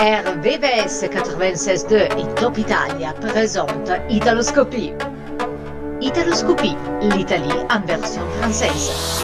RVVS 96.2 et Top Italia présente Italoscopie. Italoscopie, l'Italie en version française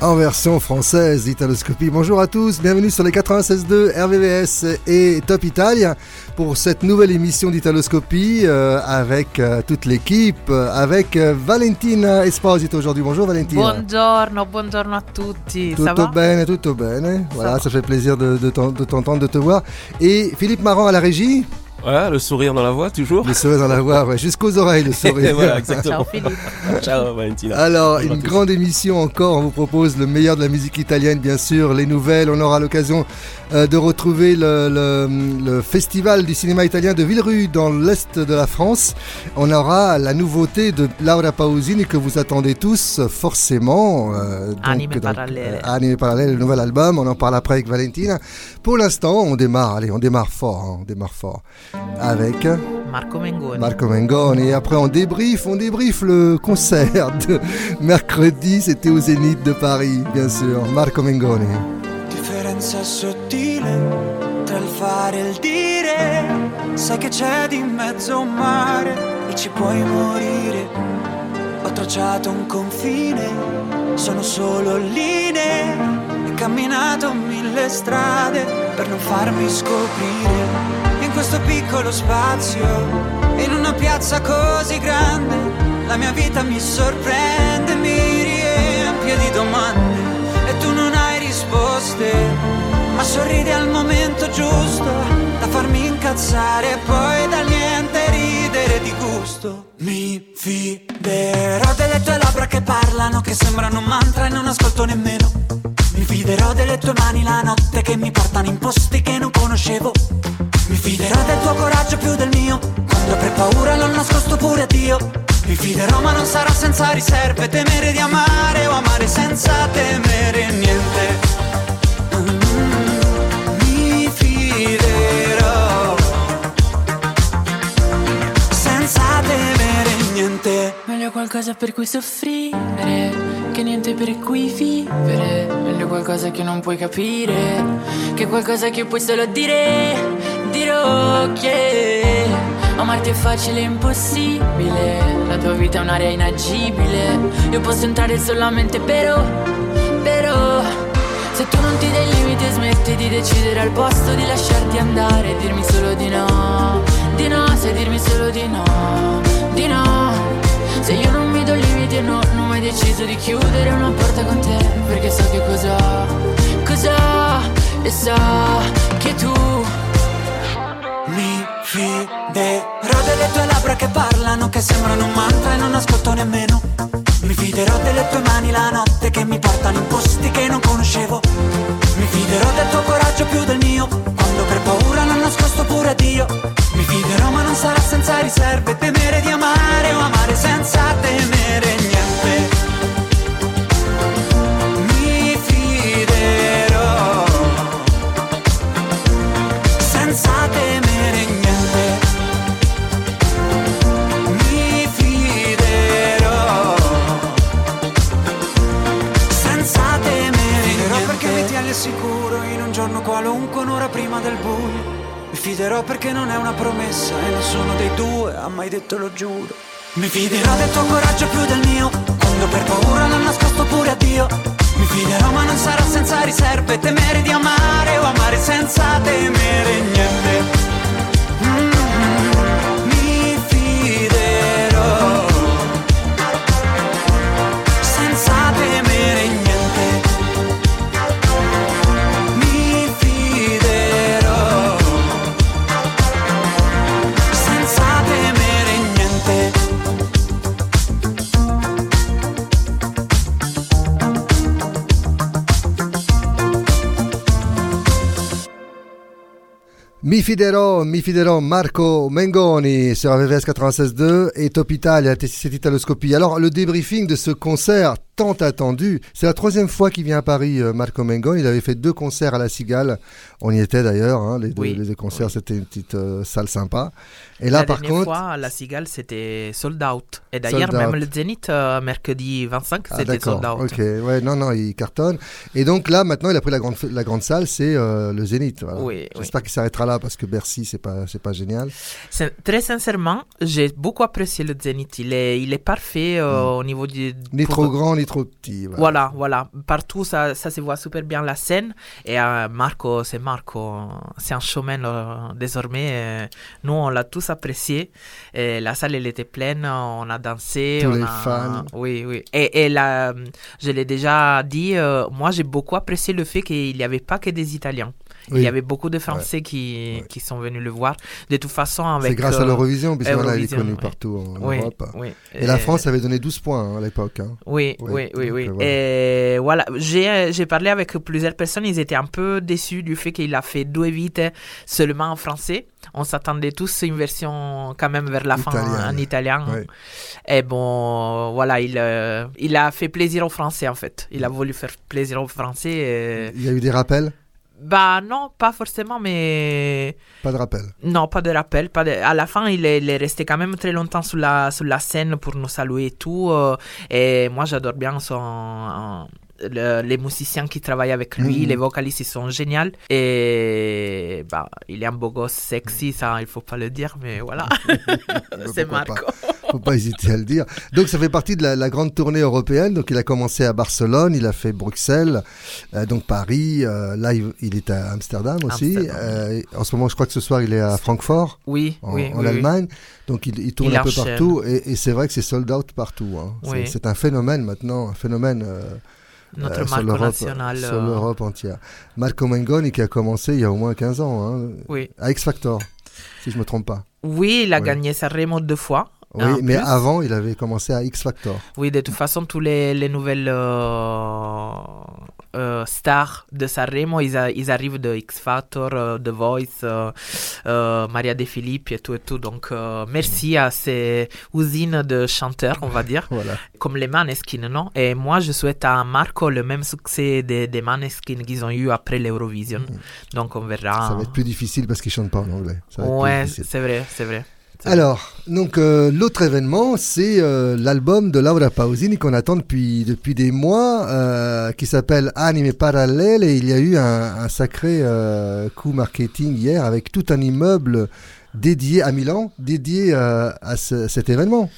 en version française d'Italoscopie. Bonjour à tous, bienvenue sur les 96.2 RVVS et Top Italia pour cette nouvelle émission d'Italoscopie euh, avec euh, toute l'équipe, euh, avec Valentina Esposito aujourd'hui. Bonjour Valentina. Buongiorno, buongiorno a tutti. Tutto bene, tutto bene. Voilà, ça, fait plaisir de, de t'entendre, de te voir. Et Philippe Marant à la régie. Voilà, le sourire dans la voix, toujours. Le sourire dans la voix, ouais, jusqu'aux oreilles, le sourire. voilà, exactement. Ciao, Philippe. Ciao, Valentina. Alors, une grande émission encore. On vous propose le meilleur de la musique italienne, bien sûr, les nouvelles. On aura l'occasion euh, de retrouver le, le, festival du cinéma italien de Villerue dans l'est de la France. On aura la nouveauté de Laura Pausini que vous attendez tous, forcément. Euh, donc, Anime Parallèle. Euh, Anime Parallèle, le nouvel album. On en parle après avec Valentina. Pour l'instant, on démarre. Allez, on démarre fort. Hein, on démarre fort avec Marco Mengoni. Marco Mengoni. Et après, on débrief, on débrief le concert de mercredi. C'était au Zénith de Paris, bien sûr. Marco Mengoni. Differenza sottile tra il fare e il dire. Sai che c'è di mezzo un mare e ci puoi morire. Ho tracciato un confine, sono solo linee. E camminato mille strade per non farmi scoprire questo piccolo spazio, in una piazza così grande, la mia vita mi sorprende, mi riempie di domande e tu non hai risposte, ma sorridi al momento giusto, da farmi incazzare e poi da niente ridere di gusto. Mi fiderò delle tue labbra che parlano, che sembrano un mantra e non ascolto nemmeno. Mi fiderò delle tue mani la notte che mi portano in posti che non conoscevo. Mi fiderò del tuo coraggio più del mio. Quando avrei paura l'ho nascosto pure a Dio. Mi fiderò ma non sarà senza riserve. Temere di amare o amare senza temere niente. Mm, Mi fiderò. Senza temere niente Meglio qualcosa per cui soffrire Che niente per cui vivere. Meglio qualcosa che non puoi capire Che qualcosa che puoi solo dire dirò che amarti è facile e impossibile, la tua vita è un'area inagibile, io posso entrare solamente però, però, se tu non ti dai limiti e smetti di decidere al posto di lasciarti andare. E dirmi solo di no, di no, sai dirmi solo di no, di no, se io non mi do limiti e no, non ho mai deciso di chiudere una porta con te, perché so che cosa, cosa, e sa che tu mi fiderò delle tue labbra che parlano, che sembrano un mantra e non ascolto nemmeno. Mi fiderò delle tue mani la notte che mi portano in posti che non conoscevo. Mi fiderò del tuo coraggio più del mio, nascosto pure a Dio. Mi fiderò ma non sarà senza riserve, temere di amare o amare senza temere niente. sicuro in un giorno qualunque, un'ora prima del buio. Mi fiderò perché non è una promessa e nessuno dei due ha mai detto lo giuro. Mi fiderò del tuo coraggio più del mio, quando per paura l'ho nascosto pure a Dio. Mi fiderò ma non sarà senza riserve, temere di amare o amare senza temere niente. Mi fiderò, mi Marco Mengoni sur RVS 96.2 et Top Italia, c'est Italoscopie. Alors, le débriefing de ce concert tant attendu. C'est la troisième fois qu'il vient à Paris, euh, Marco Mengon. Il avait fait deux concerts à la Cigale. On y était d'ailleurs. hein, les, deux, Oui, les deux concerts, oui. c'était une petite euh, salle sympa. Et là, la par dernière contre, fois, à la Cigale, c'était sold out. Et d'ailleurs, même out. le Zénith, euh, mercredi 25, Ah, c'était sold out. Ok, ouais, non, non, il cartonne. Et donc là, maintenant, il a pris la grande, la grande salle, c'est euh, le Zénith. voilà. Oui, J'espère qu'il s'arrêtera là parce que Bercy, c'est pas, pas génial. Très sincèrement, j'ai beaucoup apprécié le Zénith. Il est, il est parfait euh, au niveau du. Mm. Ni trop grand, ni trop petit. voilà. Voilà, voilà. Partout, ça, ça se voit super bien la scène. Et euh, Marco, c'est Marco. C'est un showman euh, désormais. Nous, on l'a tous apprécié. Et la salle, elle était pleine. On a dansé. Tous on les a- fans. Oui, oui. Et, et là, je l'ai déjà dit, euh, moi, j'ai beaucoup apprécié le fait qu'il n'y avait pas que des Italiens. Oui. Il y avait beaucoup de Français qui, qui sont venus le voir. De toute façon, avec. C'est grâce à euh, l'Eurovision, puisqu'on elle est oui. partout en oui, Europe. oui. Et la Euh, France avait donné 12 points hein, à l'époque. hein. oui, Oui, oui, oui, donc, euh. Et voilà, j'ai parlé avec plusieurs personnes, ils étaient un peu déçus du fait qu'il a fait Due Vite seulement en français. On s'attendait tous à une version quand même vers la fin en italien. Et bon, voilà, il, euh, il a fait plaisir aux Français en fait. Il a voulu faire plaisir aux Français. et- Il y a eu des rappels? Bah non, pas forcément, mais Pas de rappel. non, pas de rappel. Pas de... À la fin, il est, il est resté quand même très longtemps sur la, sur la scène pour nous saluer et tout. euh, et moi, j'adore bien son, le- les musiciens qui travaillent avec lui. Mhm. Les vocalistes, ils sont géniaux. Et bah, il est un beau gosse sexy, ça, il faut pas le dire, mais voilà. C'est Pourquoi pas? Marco. Faut pas hésiter à le dire. Donc ça fait partie de la, la grande tournée européenne. Donc il a commencé à Barcelone, il a fait Bruxelles, euh, donc Paris. euh, là il, il est à Amsterdam aussi. Amsterdam. Euh, en ce moment, je crois que ce soir il est à Francfort. Oui, En, oui, en oui, oui. Allemagne, donc il, il tourne Il un peu partout et, et c'est vrai que c'est sold out partout. hein. C'est- Oui. C'est un phénomène maintenant, un phénomène euh, Notre euh, sur Marco l'Europe national. sur euh, l'Europe entière. Marco Mengoni qui a commencé il y a au moins 15 ans hein, Oui. à X Factor, si je me trompe pas. Oui, il a Oui. gagné Sanremo deux fois. Oui, en mais plus. avant il avait commencé à X Factor. Oui, de toute façon, tous les, les nouvelles euh, stars de Sanremo, ils, a- ils arrivent de X Factor, euh, The Voice, euh, euh, Maria De Filippi et tout et tout. Donc, merci à ces usines de chanteurs, on va dire, Voilà. comme les Maneskin, non? Et moi, je souhaite à Marco le même succès des, des Maneskin qu'ils ont eu après l'Eurovision. Donc, on verra. Ça va être plus difficile parce qu'il chante pas en anglais. Ça va Ouais, c'est vrai, c'est vrai. Alors, donc euh, l'autre événement, c'est euh, l'album de Laura Pausini qu'on attend depuis depuis des mois, euh, qui s'appelle Anime Parallèle, et il y a eu un, sacré euh, coup marketing hier avec tout un immeuble dédié à Milan, dédié à ce- cet événement.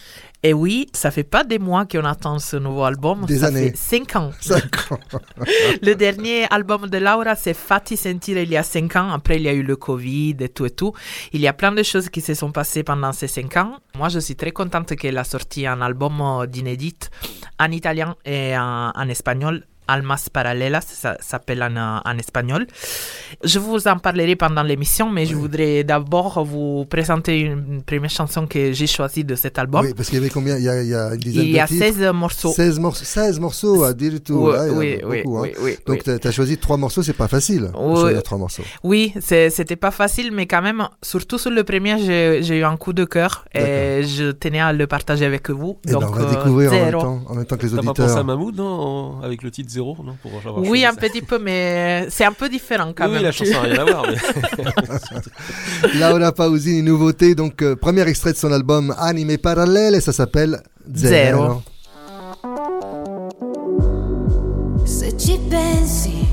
Et oui, ça fait pas des mois qu'on attend ce nouveau album. Des ça années. fait cinq ans. Cinq ans. Le dernier album de Laura, c'est Fatti Sentire il y a 5 ans. Après, il y a eu le Covid et tout et tout. Il y a plein de choses qui se sont passées pendant ces 5 ans. Moi, je suis très contente qu'elle a sorti un album euh, d'inédite en italien et en, en espagnol. Almas Paralelas, ça s'appelle en, en espagnol. Je vous en parlerai pendant l'émission, mais je voudrais d'abord vous présenter une première chanson que j'ai choisie de cet album. Oui, parce qu'il y avait combien? Il y a, il y a une dizaine il y a de titres. 16 morceaux. 16 morceaux, 16 morceaux à dire tout. Oui, là, il y en a oui, oui, beaucoup, hein. oui, oui, Donc oui. tu as choisi trois morceaux, c'est pas facile. choisir trois morceaux. Oui, c'était pas facile, mais quand même, surtout sur le premier, j'ai eu un coup de cœur et je tenais à le partager avec vous. Et ben, Donc, on va euh, découvrir en même, temps, en même temps que les T'as pas auditeurs. pensé à Mahmoud, non Avec le titre Zéro, non pour Oui, un ça. petit peu, mais c'est un peu différent quand Oui, même. la chanson n'a rien à voir. Mais... Laura Pausini, nouveauté, donc euh, premier extrait de son album Anime Parallèle et ça s'appelle Zero. Zero. Se ci pensi,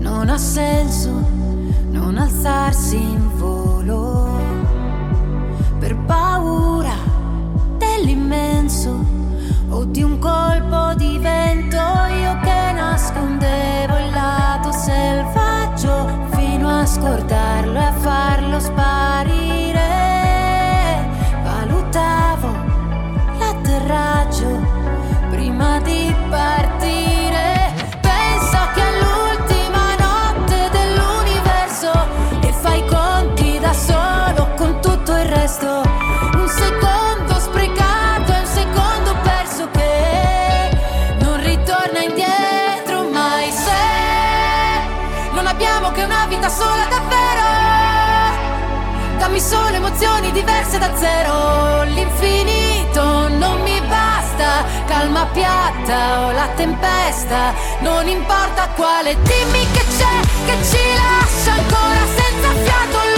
non ha senso non alzarsi in volo per paura dell'immenso o di un colpo di vento. Io che nascondevo il lato selvaggio fino a scordarlo e a farlo sparire. Valutavo l'atterraggio emozioni diverse da zero. L'infinito non mi basta. Calma piatta o la tempesta, non importa quale, dimmi che c'è, che ci lascia ancora senza fiato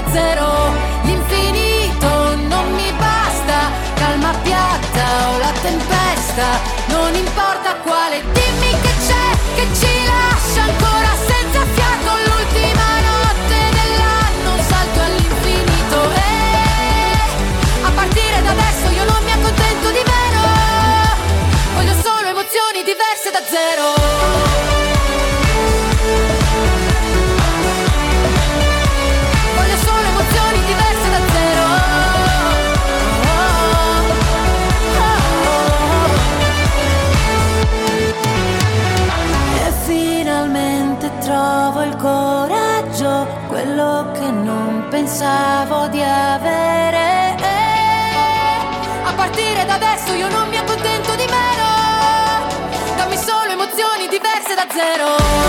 da zero. L'infinito non mi basta. Calma piatta o la tempesta pensavo di avere. A partire da adesso io non mi accontento di meno. Dammi solo emozioni diverse da zero.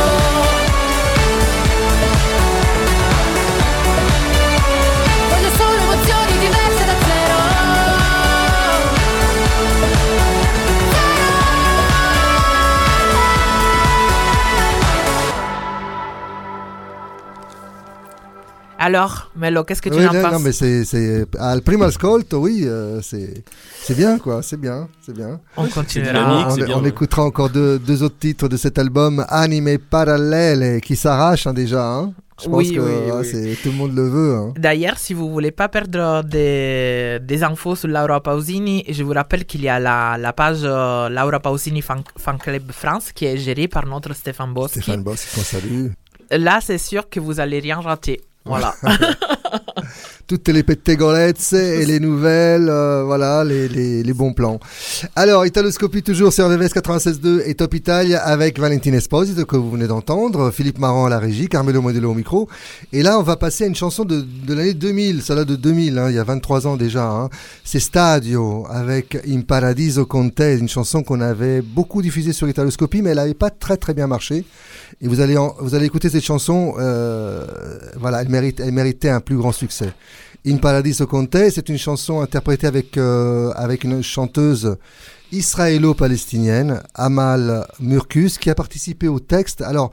Alors, Melo, qu'est-ce que tu Oui, en non, penses? non, mais c'est, c'est, al primo ascolto, oui, euh, c'est, c'est bien, quoi, c'est bien, c'est bien. On continuera. dynamique. on, bien, on ouais. écoutera encore deux, deux autres titres de cet album, Anime Parallèle, qui s'arrache hein, déjà. Hein. Je pense Oui, que oui, ah, tout le monde le veut. Hein. D'ailleurs, si vous voulez pas perdre des, des infos sur Laura Pausini, je vous rappelle qu'il y a la, la page euh, Laura Pausini Fan, Fan Club France qui est gérée par notre Stéphane Boschi. Stéphane Boss, qu'on salue. Là, c'est sûr que vous allez rien rater. Voilà. Toutes les pettegolezze et les nouvelles, euh, voilà, les, les, les bons plans. Alors, Italoscopie toujours sur RVVS 96.2 et Top Italia avec Valentine Esposito que vous venez d'entendre, Philippe Marant à la régie, Carmelo Modelo au micro. Et là, on va passer à une chanson de, de l'année 2000, celle-là de 2000, hein, il y a 23 ans déjà. Hein. C'est Stadio avec In Paradiso con te, une chanson qu'on avait beaucoup diffusée sur Italoscopie, mais elle n'avait pas très très bien marché. Et vous allez, vous allez écouter cette chanson, euh, voilà, elle, mérite, elle méritait un plus grand succès. In Paradiso con te, c'est une chanson interprétée avec, euh, avec une chanteuse israélo-palestinienne, Amal Murkus, qui a participé au texte. Alors,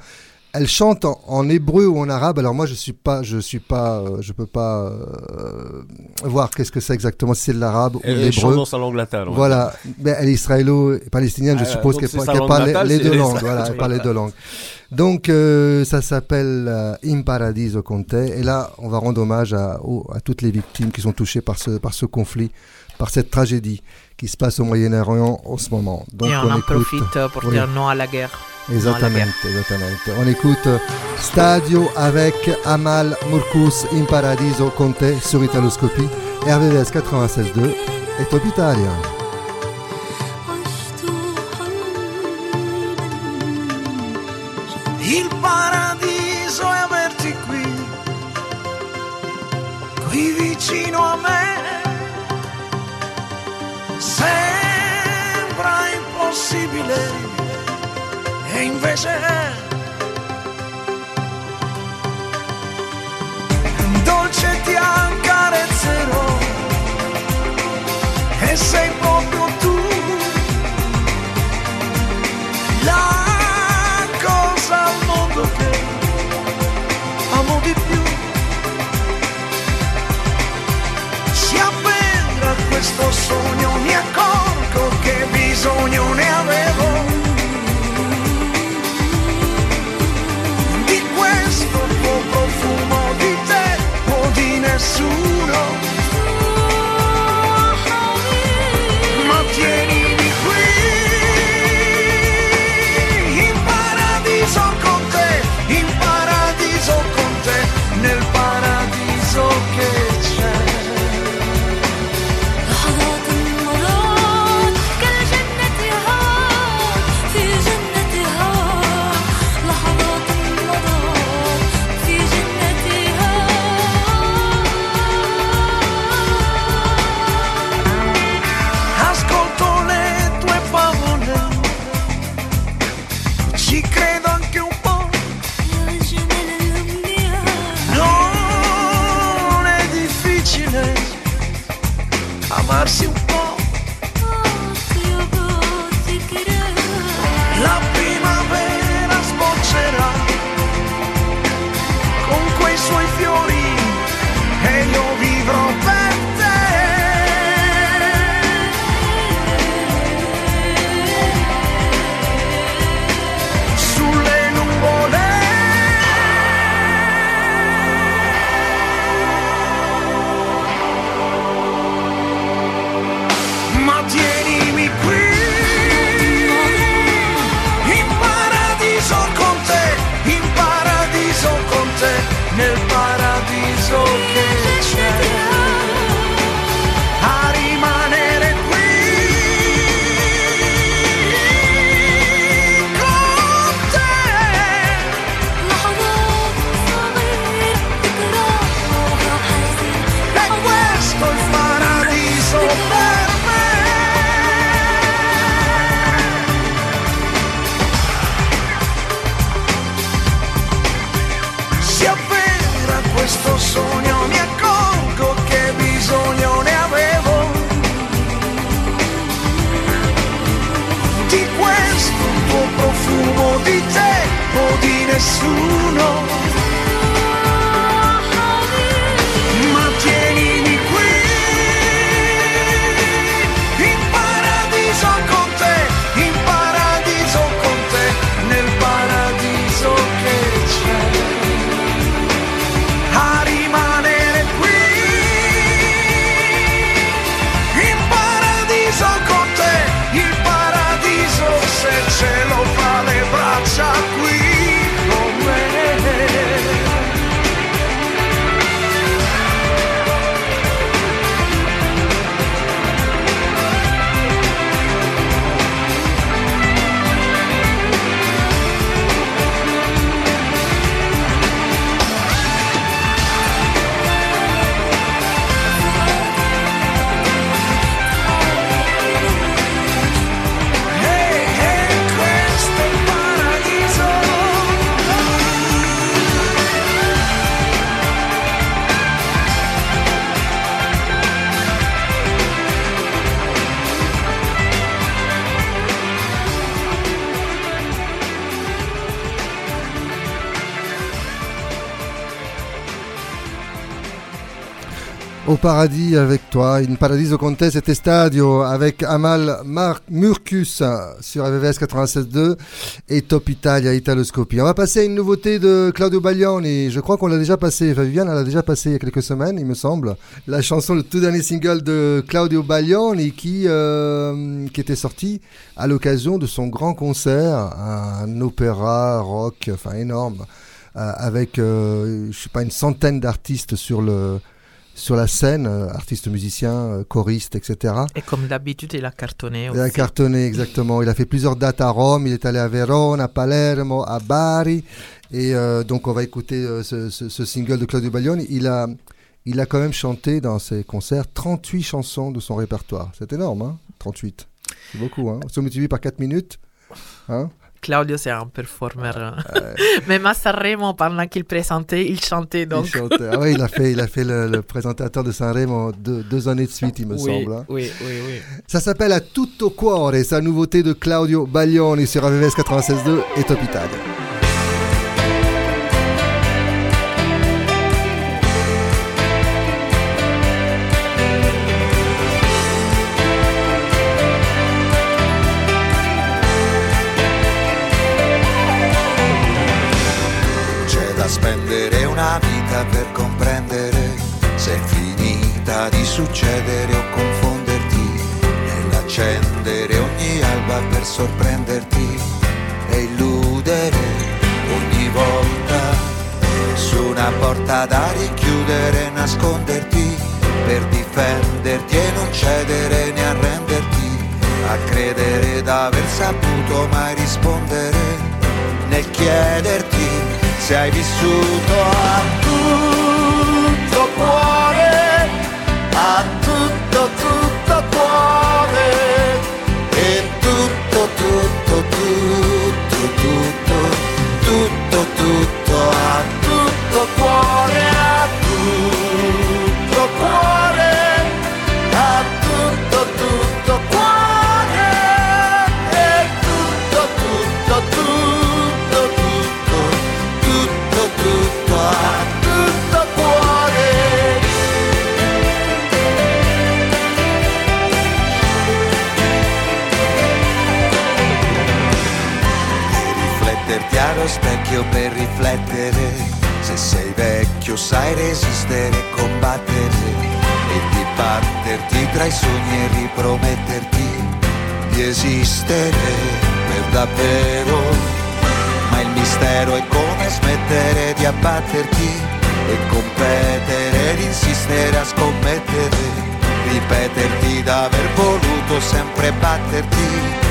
elle chante en, en hébreu ou en arabe. Alors moi, je suis pas, je suis pas, euh, je peux pas euh, voir qu'est-ce que c'est exactement, si c'est de l'arabe ou de Elle elle chante l'hébreu. dans sa langue latale. Voilà, mais elle est israélo-palestinienne, je Ah, suppose qu'elle parle les- natale, les c'est deux langues. Voilà, elle parle les deux langues. Donc euh, ça s'appelle euh, In Paradiso con te. Et là, on va rendre hommage à, toutes les victimes qui sont touchées par ce, par ce conflit, par cette tragédie qui se passe au Moyen-Orient en ce moment. Donc Et on, en écoute. profite pour oui. dire non à la guerre. Exactement, guerre. exactement. On écoute Stadio avec Amal Murkus in Paradiso con te sur Italoscopie, RVVS 96.2 et Top Italia. Il paradiso è averti qui, qui vicino a me. Sembra impossibile e invece. Dolce ti accarezzerò e sei proprio tu la cosa al mondo che amo di più. Si avvera questo sogno, mi accorgo che bisogno ne avevo di Au paradis avec toi, in paradiso con te, c'était Stadio avec Amal Mar Murcus sur AVVS 96.2 et Top Italia Italoscopie. On va passer à une nouveauté de Claudio Baglioni. Je crois qu'on l'a déjà passé. Viviane, l'a déjà passé il y a quelques semaines, il me semble. La chanson, le tout dernier single de Claudio Baglioni qui, euh, qui était sorti à l'occasion de son grand concert, un opéra rock, enfin énorme, euh, avec, euh, je sais pas, une centaine d'artistes sur le sur la scène, euh, artistes musiciens, euh, choristes, etc. Et comme d'habitude, il a cartonné Il a aussi. cartonné, exactement. Il a fait plusieurs dates à Rome, il est allé à Vérone, à Palermo, à Bari. Et euh, donc, on va écouter ce, ce- ce single de Claudio Baglioni. Il a, il a quand même chanté dans ses concerts 38 chansons de son répertoire. C'est énorme, hein? 38. C'est beaucoup, hein? Multiplie par 4 minutes, hein? Claudio, c'est un performer. Même à Sanremo, pendant qu'il présentait, il chantait il donc. chantait. Ah ouais, il a fait, il a fait le, le présentateur de Sanremo deux, deux années de suite, il me oui, semble. hein. oui, oui, oui. Ça s'appelle A Tutto Cuore, sa nouveauté de Claudio Baglioni sur AVVS 96.2 et Top Italia. Succedere o confonderti nell'accendere ogni alba per sorprenderti e illudere ogni volta su una porta da richiudere, nasconderti per difenderti e non cedere né arrenderti a credere d'aver saputo mai rispondere nel chiederti se hai vissuto a tutto cuore, vecchio per riflettere, se sei vecchio sai resistere e combattere. E dibatterti tra i sogni e riprometterti di esistere per davvero. Ma il mistero è come smettere di abbatterti e competere ed insistere a scommettere, ripeterti d'aver voluto sempre batterti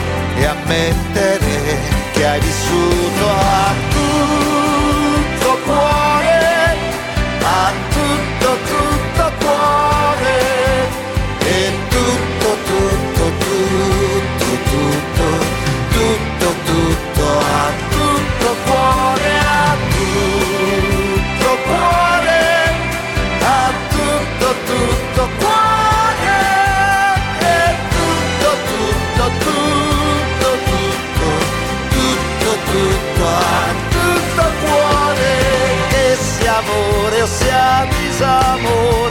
e ammettere che hai vissuto a tutto cuore,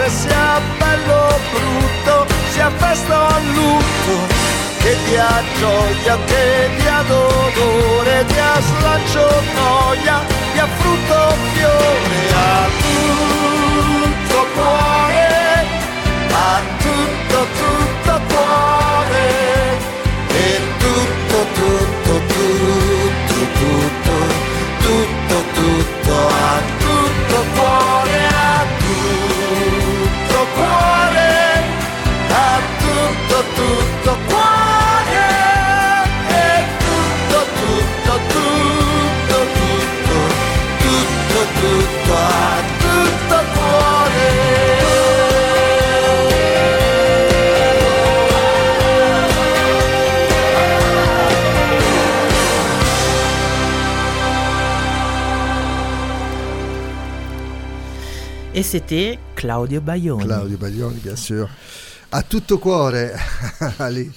disamore sia bello o brutto sia festa o lutto che dia gioia che dia dolore dia slancio noia dia frutto fiore. A tutto cuore a tutto tutto Et c'était Claudio Baglioni. Claudio Baglioni, bien sûr. À tutto cuore. Allez.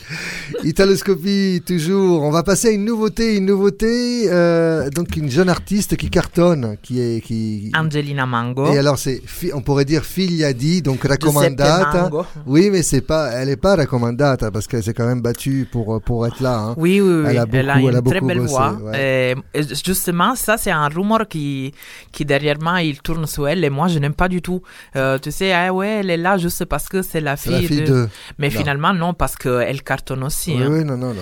Italoscopie, toujours. On va passer à une nouveauté. Une nouveauté, euh, donc une jeune artiste qui cartonne, qui est. Qui... Angelina Mango. Et alors, c'est, on pourrait dire figlia di, donc raccomandata. Oui, mais c'est pas, elle est pas raccomandata parce qu'elle s'est quand même battue pour, pour être là. hein. Oui, oui, oui. Elle a beaucoup, elle une a très belle bossé, voix. ouais. Et, justement, ça, c'est un rumeur qui, qui derrière moi, il tourne sur elle et moi, je n'aime pas du tout. Euh, tu sais, ah ouais, elle est là juste parce que c'est la fille, la fille de... de. Mais Non. finalement, non, parce qu'elle cartonne aussi. Oui, hein. oui, non, non, non.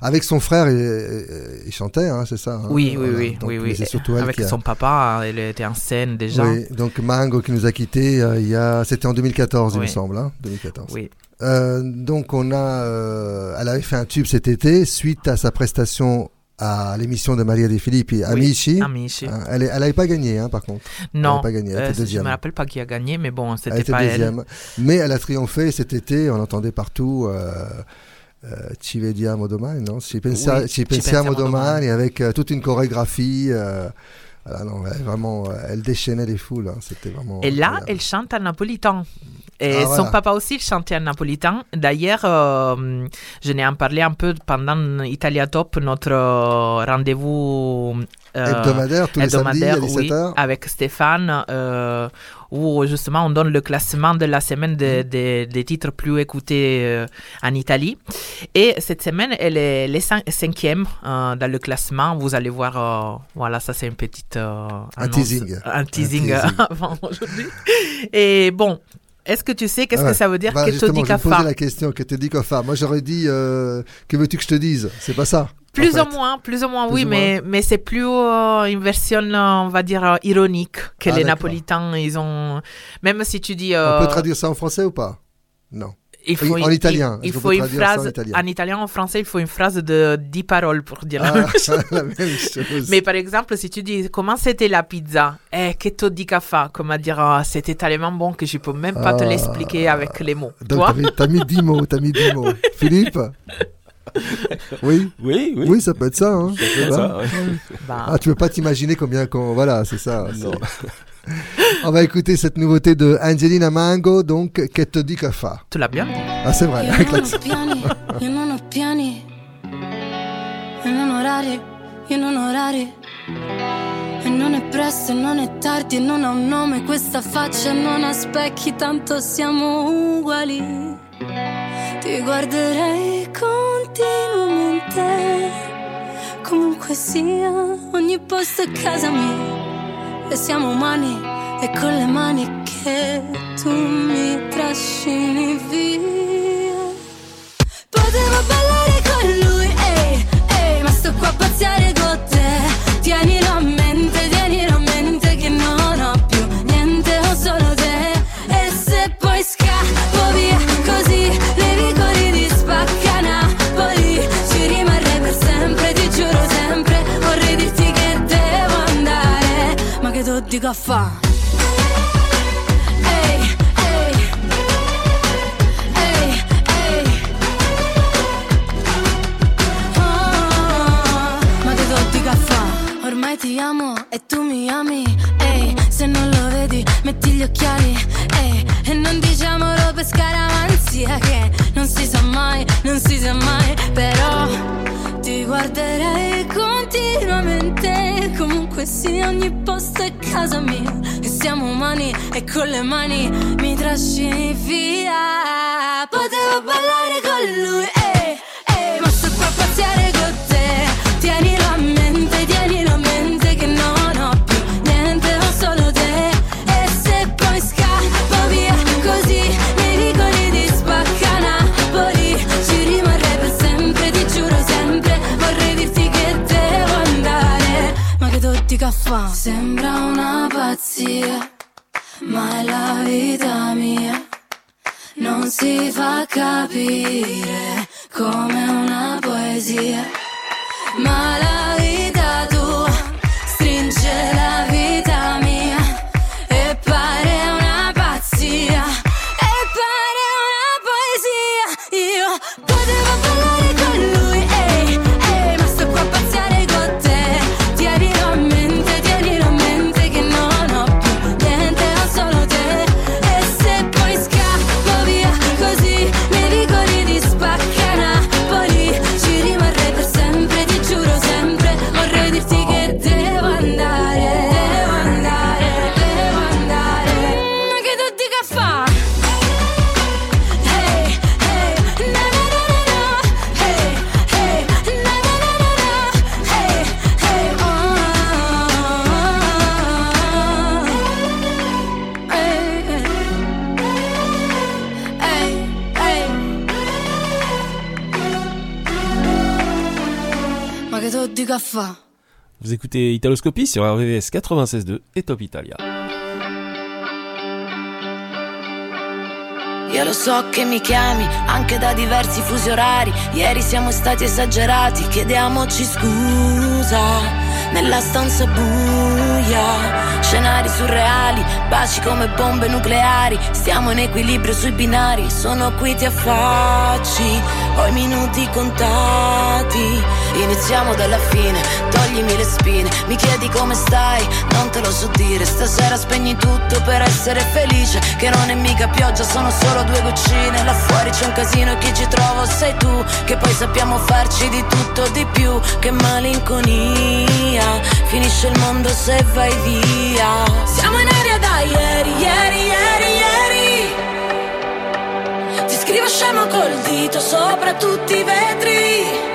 Avec son frère, il, il chantait, hein, c'est ça. hein. Oui, oui, Voilà. oui, Donc, oui, oui. C'est surtout elle Avec a- son papa, elle était en scène déjà. Oui, donc Mango qui nous a quittés euh, il y a, c'était en 2014 il me Oui. semble, hein, 2014. Oui. Euh, donc on a, euh, elle avait fait un tube cet été suite à sa prestation à l'émission de Maria De Filippi, Amici. Amici. Hein, elle, est- elle avait pas gagné, hein, par contre. Non, Elle a pas gagné, elle euh, était je deuxième. me rappelle pas qui a gagné, mais bon, Elle c'était était pas deuxième. Mais elle a triomphé cet été, on entendait partout. Euh, euh, Ci vediamo domani, non Ci, pensa- Oui, ci Ci pensiamo pensiamo domani, domani. avec euh, toute une chorégraphie. euh, voilà, non, elle, vraiment, euh, elle déchaînait les foules. hein, C'était vraiment. Et là, elle chante en napolitain. Et Ah, son voilà. papa aussi chantait en napolitain. D'ailleurs, euh, je n'ai en parlé un peu pendant Italia Top, notre rendez-vous euh, hebdomadaire tous les samedis à hebdomadaire, oui, 17h. avec Stéphane, euh, où justement on donne le classement de la semaine des Mm. des- titres plus écoutés euh, en Italie. Et cette semaine, elle est les cin- cinquième euh, dans le classement. Vous allez voir, euh, voilà, ça c'est une petite Un annonce- teasing. un teasing, Un teasing. avant aujourd'hui. Et bon, est-ce que tu sais qu'est-ce que ça veut dire Voilà, que te dit Moi, j'aurais dit, euh, que veux-tu que je te dise? C'est pas ça. Plus en ou moins, plus ou moins, Plus oui, ou mais, mais c'est plus euh, une version, euh, on va dire, euh, ironique que Ah, les. Napolitains, ils ont... Même si tu dis... On euh, peut traduire ça en français ou pas? Non. il faut en italien. Il, faut une ça en phrase, italien en italien, en français, il faut une phrase de 10 paroles pour dire la Ah, même chose. la même chose. Mais par exemple, si tu dis comment c'était la pizza, eh, que te di fa? Comment dire, ah, c'était tellement bon que je peux même pas te Ah. l'expliquer avec les mots. Donc, Toi t'as mis- t'as mis 10 mots, t'as mis 10 mots. Philippe? Oui Oui, oui. Oui, ça peut être ça. Hein. Ça peut être ça, ouais. Bah, Ah, tu peux pas t'imaginer combien qu'on. Voilà, c'est ça. On va écouter cette nouveauté de Angelina Mango, donc Che te dica fa? Tu l'as bien dit. Ah, c'est vrai, avec l'accent. io non orari. E non è presto e non è tardi e non ha un nome questa faccia non ha specchi, tanto siamo uguali. Ti guarderei continuamente comunque sia, ogni posto è casa mia. E siamo umani e con le mani che tu mi trascini via. Potevo ballare con lui, ehi, ehi, ma sto qua a pazziare. Tienilo a mente, tienilo a mente che non ho più niente, ho solo te. E se poi scappo via così, nei vicoli di spacca Napoli, ci rimarrei per sempre, ti giuro sempre. Vorrei dirti che devo andare, ma che tu dico a fa'? Amo e tu mi ami. Ehi, se non lo vedi, metti gli occhiali. Ehi, e non diciamolo per scaramanzia che non si sa mai, non si sa mai. Però ti guarderei continuamente. Comunque sia, ogni posto è casa mia. E siamo umani e con le mani mi trascini via. Potevo ballare con lui, ehi, ehi, ma sto qua a pazziare tutti caffè. Sembra una pazzia, ma è la vita mia. Non si fa capire come una poesia. Ma la vita Ma che tu dica fa? Vous écoutez Italoscopie sur RVVS 96.2 et Top Italia. Io lo so che mi chiami anche da diversi fusi orari. Ieri siamo stati esagerati, chiediamoci scusa. Nella stanza buia, scenari surreali, baci come bombe nucleari. Stiamo in equilibrio sui binari, sono qui ti affacci. Ho i minuti contati. Iniziamo dalla fine, toglimi le spine. Mi chiedi come stai, non te lo so dire. Stasera spegni tutto per essere felice. Che non è mica pioggia, sono solo due goccine. Là fuori c'è un casino e chi ci trovo sei tu. Che poi sappiamo farci di tutto di più. Che malinconia. Finisce il mondo se vai via. Siamo in aria da ieri, ieri, ieri, ieri. Ti scrivo scemo col dito sopra tutti i vetri.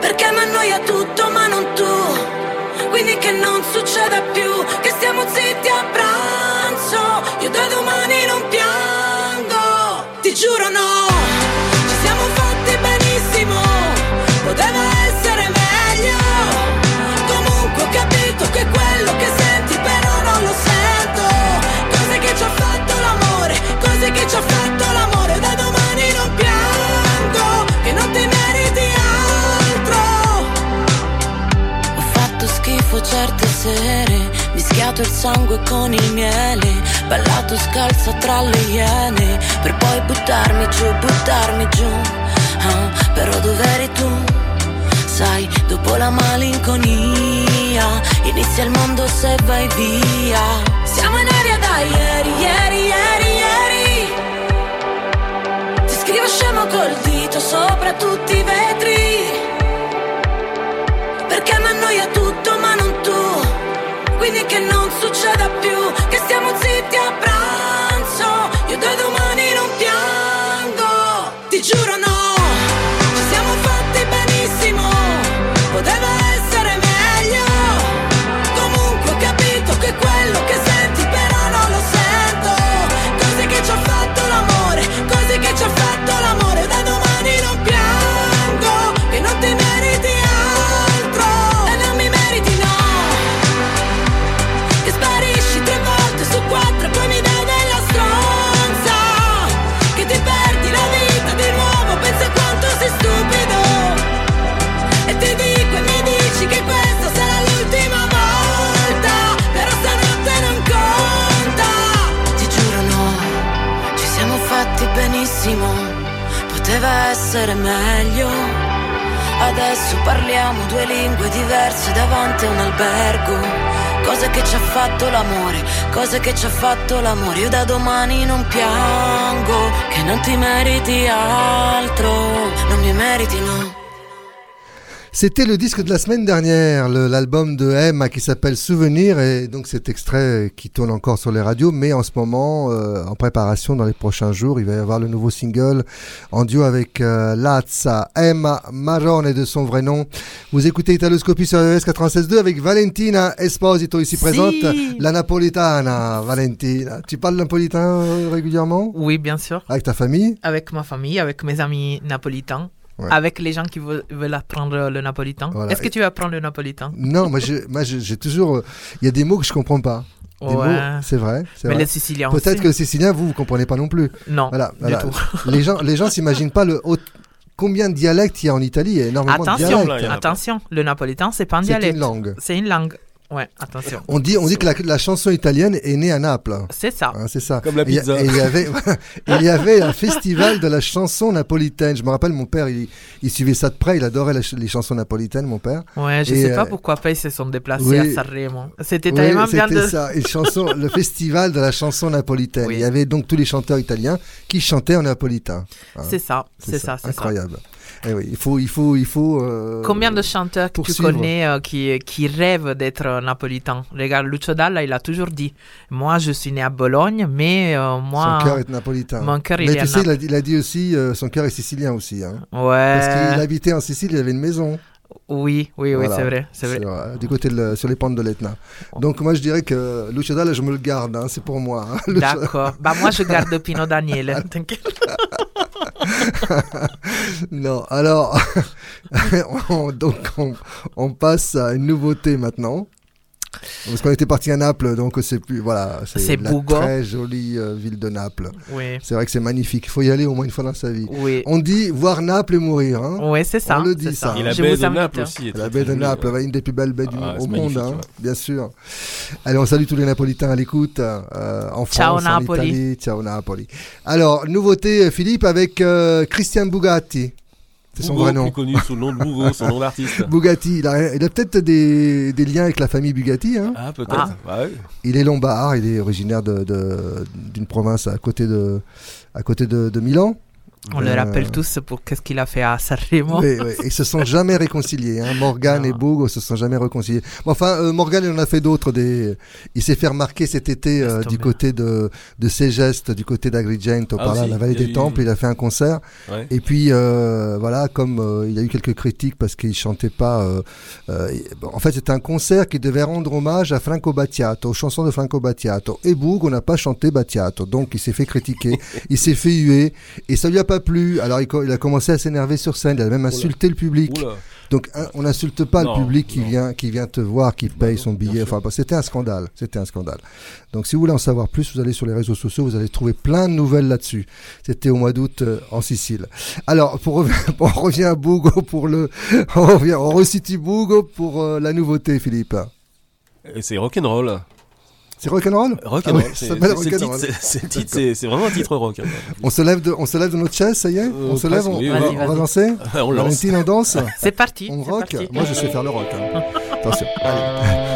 Perché mi annoia tutto ma non tu Quindi che non succeda più Che stiamo zitti a pranzo Io da domani non piango Ti giuro no certe sere Mischiato il sangue con il miele Ballato scalza tra le iene Per poi buttarmi giù, buttarmi giù. Ah, Però dov'eri tu? Sai, dopo la malinconia Inizia il mondo se vai via. Siamo in aria da ieri, ieri, ieri, ieri. Ti scrivo scemo col dito sopra tutti i vetri Perché mi annoia tutto ma non tu. Quindi che non succeda più Che stiamo zitti a pranzo essere meglio. Adesso parliamo due lingue diverse davanti a un albergo. Cose che ci ha fatto l'amore, cose che ci ha fatto l'amore. Io da domani non piango, che non ti meriti altro, non mi meriti no. C'était le disque de la semaine dernière, l'album de Emma qui s'appelle Souvenir, et donc cet extrait qui tourne encore sur les radios, mais en ce moment, euh, en préparation dans les prochains jours, il va y avoir le nouveau single en duo avec euh, Lazza, Emma Marrone de son vrai nom. Vous écoutez Italoscopie sur RS 96.2 avec Valentina Esposito ici présente, la napolitana. Valentina, tu parles napolitain euh, régulièrement? Oui, bien sûr. Avec ta famille? Avec ma famille, avec mes amis napolitains. Ouais. Avec les gens qui veulent, veulent apprendre le napolitain. Voilà. Est-ce que tu veux apprendre le napolitain? Non, moi, j'ai toujours. Il y a des mots que je comprends pas. Des Ouais. mots, c'est vrai. c'est Mais vrai. les Siciliens Peut-être que le sicilien, vous, vous comprenez pas non plus. Non, Voilà. du voilà. tout. Les gens, les gens s'imaginent pas le haut- combien de dialectes il y a en Italie. Il y a énormément de Attention, attention, le napolitain, c'est pas un C'est dialecte. une langue. C'est une langue. Ouais, attention. On dit, on dit que la, la chanson italienne est née à Naples. C'est ça. Hein, c'est ça. Comme la pizza. Et il y avait, il y avait un festival de la chanson napolitaine. Je me rappelle, mon père, il, il suivait ça de près. Il adorait la les chansons napolitaines, mon père. Ouais, je Et, sais pas euh, pourquoi pas ils se sont déplacés oui. à Sanremo. C'était Oui, tellement bien c'était de. ça. Et chanson, le festival de la chanson napolitaine. Oui. Il y avait donc tous les chanteurs italiens qui chantaient en napolitain. Hein. C'est ça, c'est ça, c'est ça. Incroyable. Eh oui, il faut, il faut, il faut. euh, Combien de chanteurs que tu connais euh, qui, qui rêvent d'être euh, napolitains? Regarde, Lucio Dalla, il a toujours dit Moi, je suis né à Bologne, mais euh, moi. Son cœur est napolitain. Mon cœur, il Mais est tu sais, il a, Naples. dit- il a dit aussi, euh, son cœur est sicilien aussi. Hein. Ouais. Parce qu'il habitait en Sicile, il avait une maison. Oui, oui, oui, Voilà. c'est vrai. C'est vrai. Sur, euh, du côté le- sur les pentes de l'Etna. Donc moi je dirais que Lucio Dalla, je me le garde, hein, c'est pour moi. hein. D'accord. bah, moi, je garde Pino. T'inquiète. non, alors, on- donc on, on passe à une nouveauté maintenant. Parce qu'on était parti à Naples, donc c'est plus voilà, C'est la très jolie euh, ville de Naples. Oui. C'est vrai que c'est magnifique. Il faut y aller au moins une fois dans sa vie. Oui. On dit voir Naples et mourir. Hein. Oui, c'est ça. On le dit ça. Et la Je baie de. Naples aussi. est La baie de Naples, une des plus belles baies du Ah, au magnifique, monde, hein, ouais. bien sûr. Allez, on salue tous les Napolitains à l'écoute, euh, en Ciao, France, en Napoli. Italie. Ciao Napoli. Alors, nouveauté, Philippe, avec euh, Christian Bugatti. C'est son vrai nom. plus connu sous le nom de Bugo, son nom d'artiste. Bugatti, il a, il a peut-être des, des liens avec la famille Bugatti. Hein. Ah, peut-être. Ah. Ouais. Il est lombard, il est originaire de- de- d'une province à côté de, à côté de, de Milan. On le Euh, rappelle tous pour qu'est-ce qu'il a fait à Sanremo. Oui, oui, Ils se sont jamais réconciliés. Hein. Morgan et. Boug se sont jamais réconciliés. Bon, enfin, euh, Morgan, il en a fait d'autres. Des... Il s'est fait remarquer cet été euh, Laisse du côté de, de Segeste, du côté d'Agrigento, Ah, par là, la vallée des eu- Temples. Il a fait un concert. Ouais. Et puis, euh, voilà, comme euh, il y a eu quelques critiques parce qu'il chantait pas. euh, euh, bon, en fait, c'était un concert qui devait rendre hommage à Franco Battiato, aux chansons de Franco Battiato. Et Boug, on n'a pas chanté Battiato. Donc, il s'est fait critiquer, il s'est fait huer. Et ça lui a pas plu. Alors, il, a commencé à s'énerver sur scène. Il a même insulté le public. Oula. Donc on n'insulte pas Non, le public qui non. vient qui vient te voir, qui paye son billet. Enfin, bah, c'était un scandale. C'était un scandale. Donc si vous voulez en savoir plus, vous allez sur les réseaux sociaux, vous allez trouver plein de nouvelles là-dessus. C'était au mois d'août euh, en Sicile. Alors pour on revient à Bugo pour le, on revient, on resitue Bugo pour euh, la nouveauté, Philippe. Et c'est rock'n'roll. C'est rock'n'roll. Rock'n'roll. Ah c'est vraiment un titre rock. hein. On se lève de, on se lève de notre chaise, ça y est. Euh, on se lève, on, oui, on va, on va danser. On lance. Valentine, on danse. C'est parti. On rock. parti. Moi, je sais faire le rock. hein. Attention. Allez.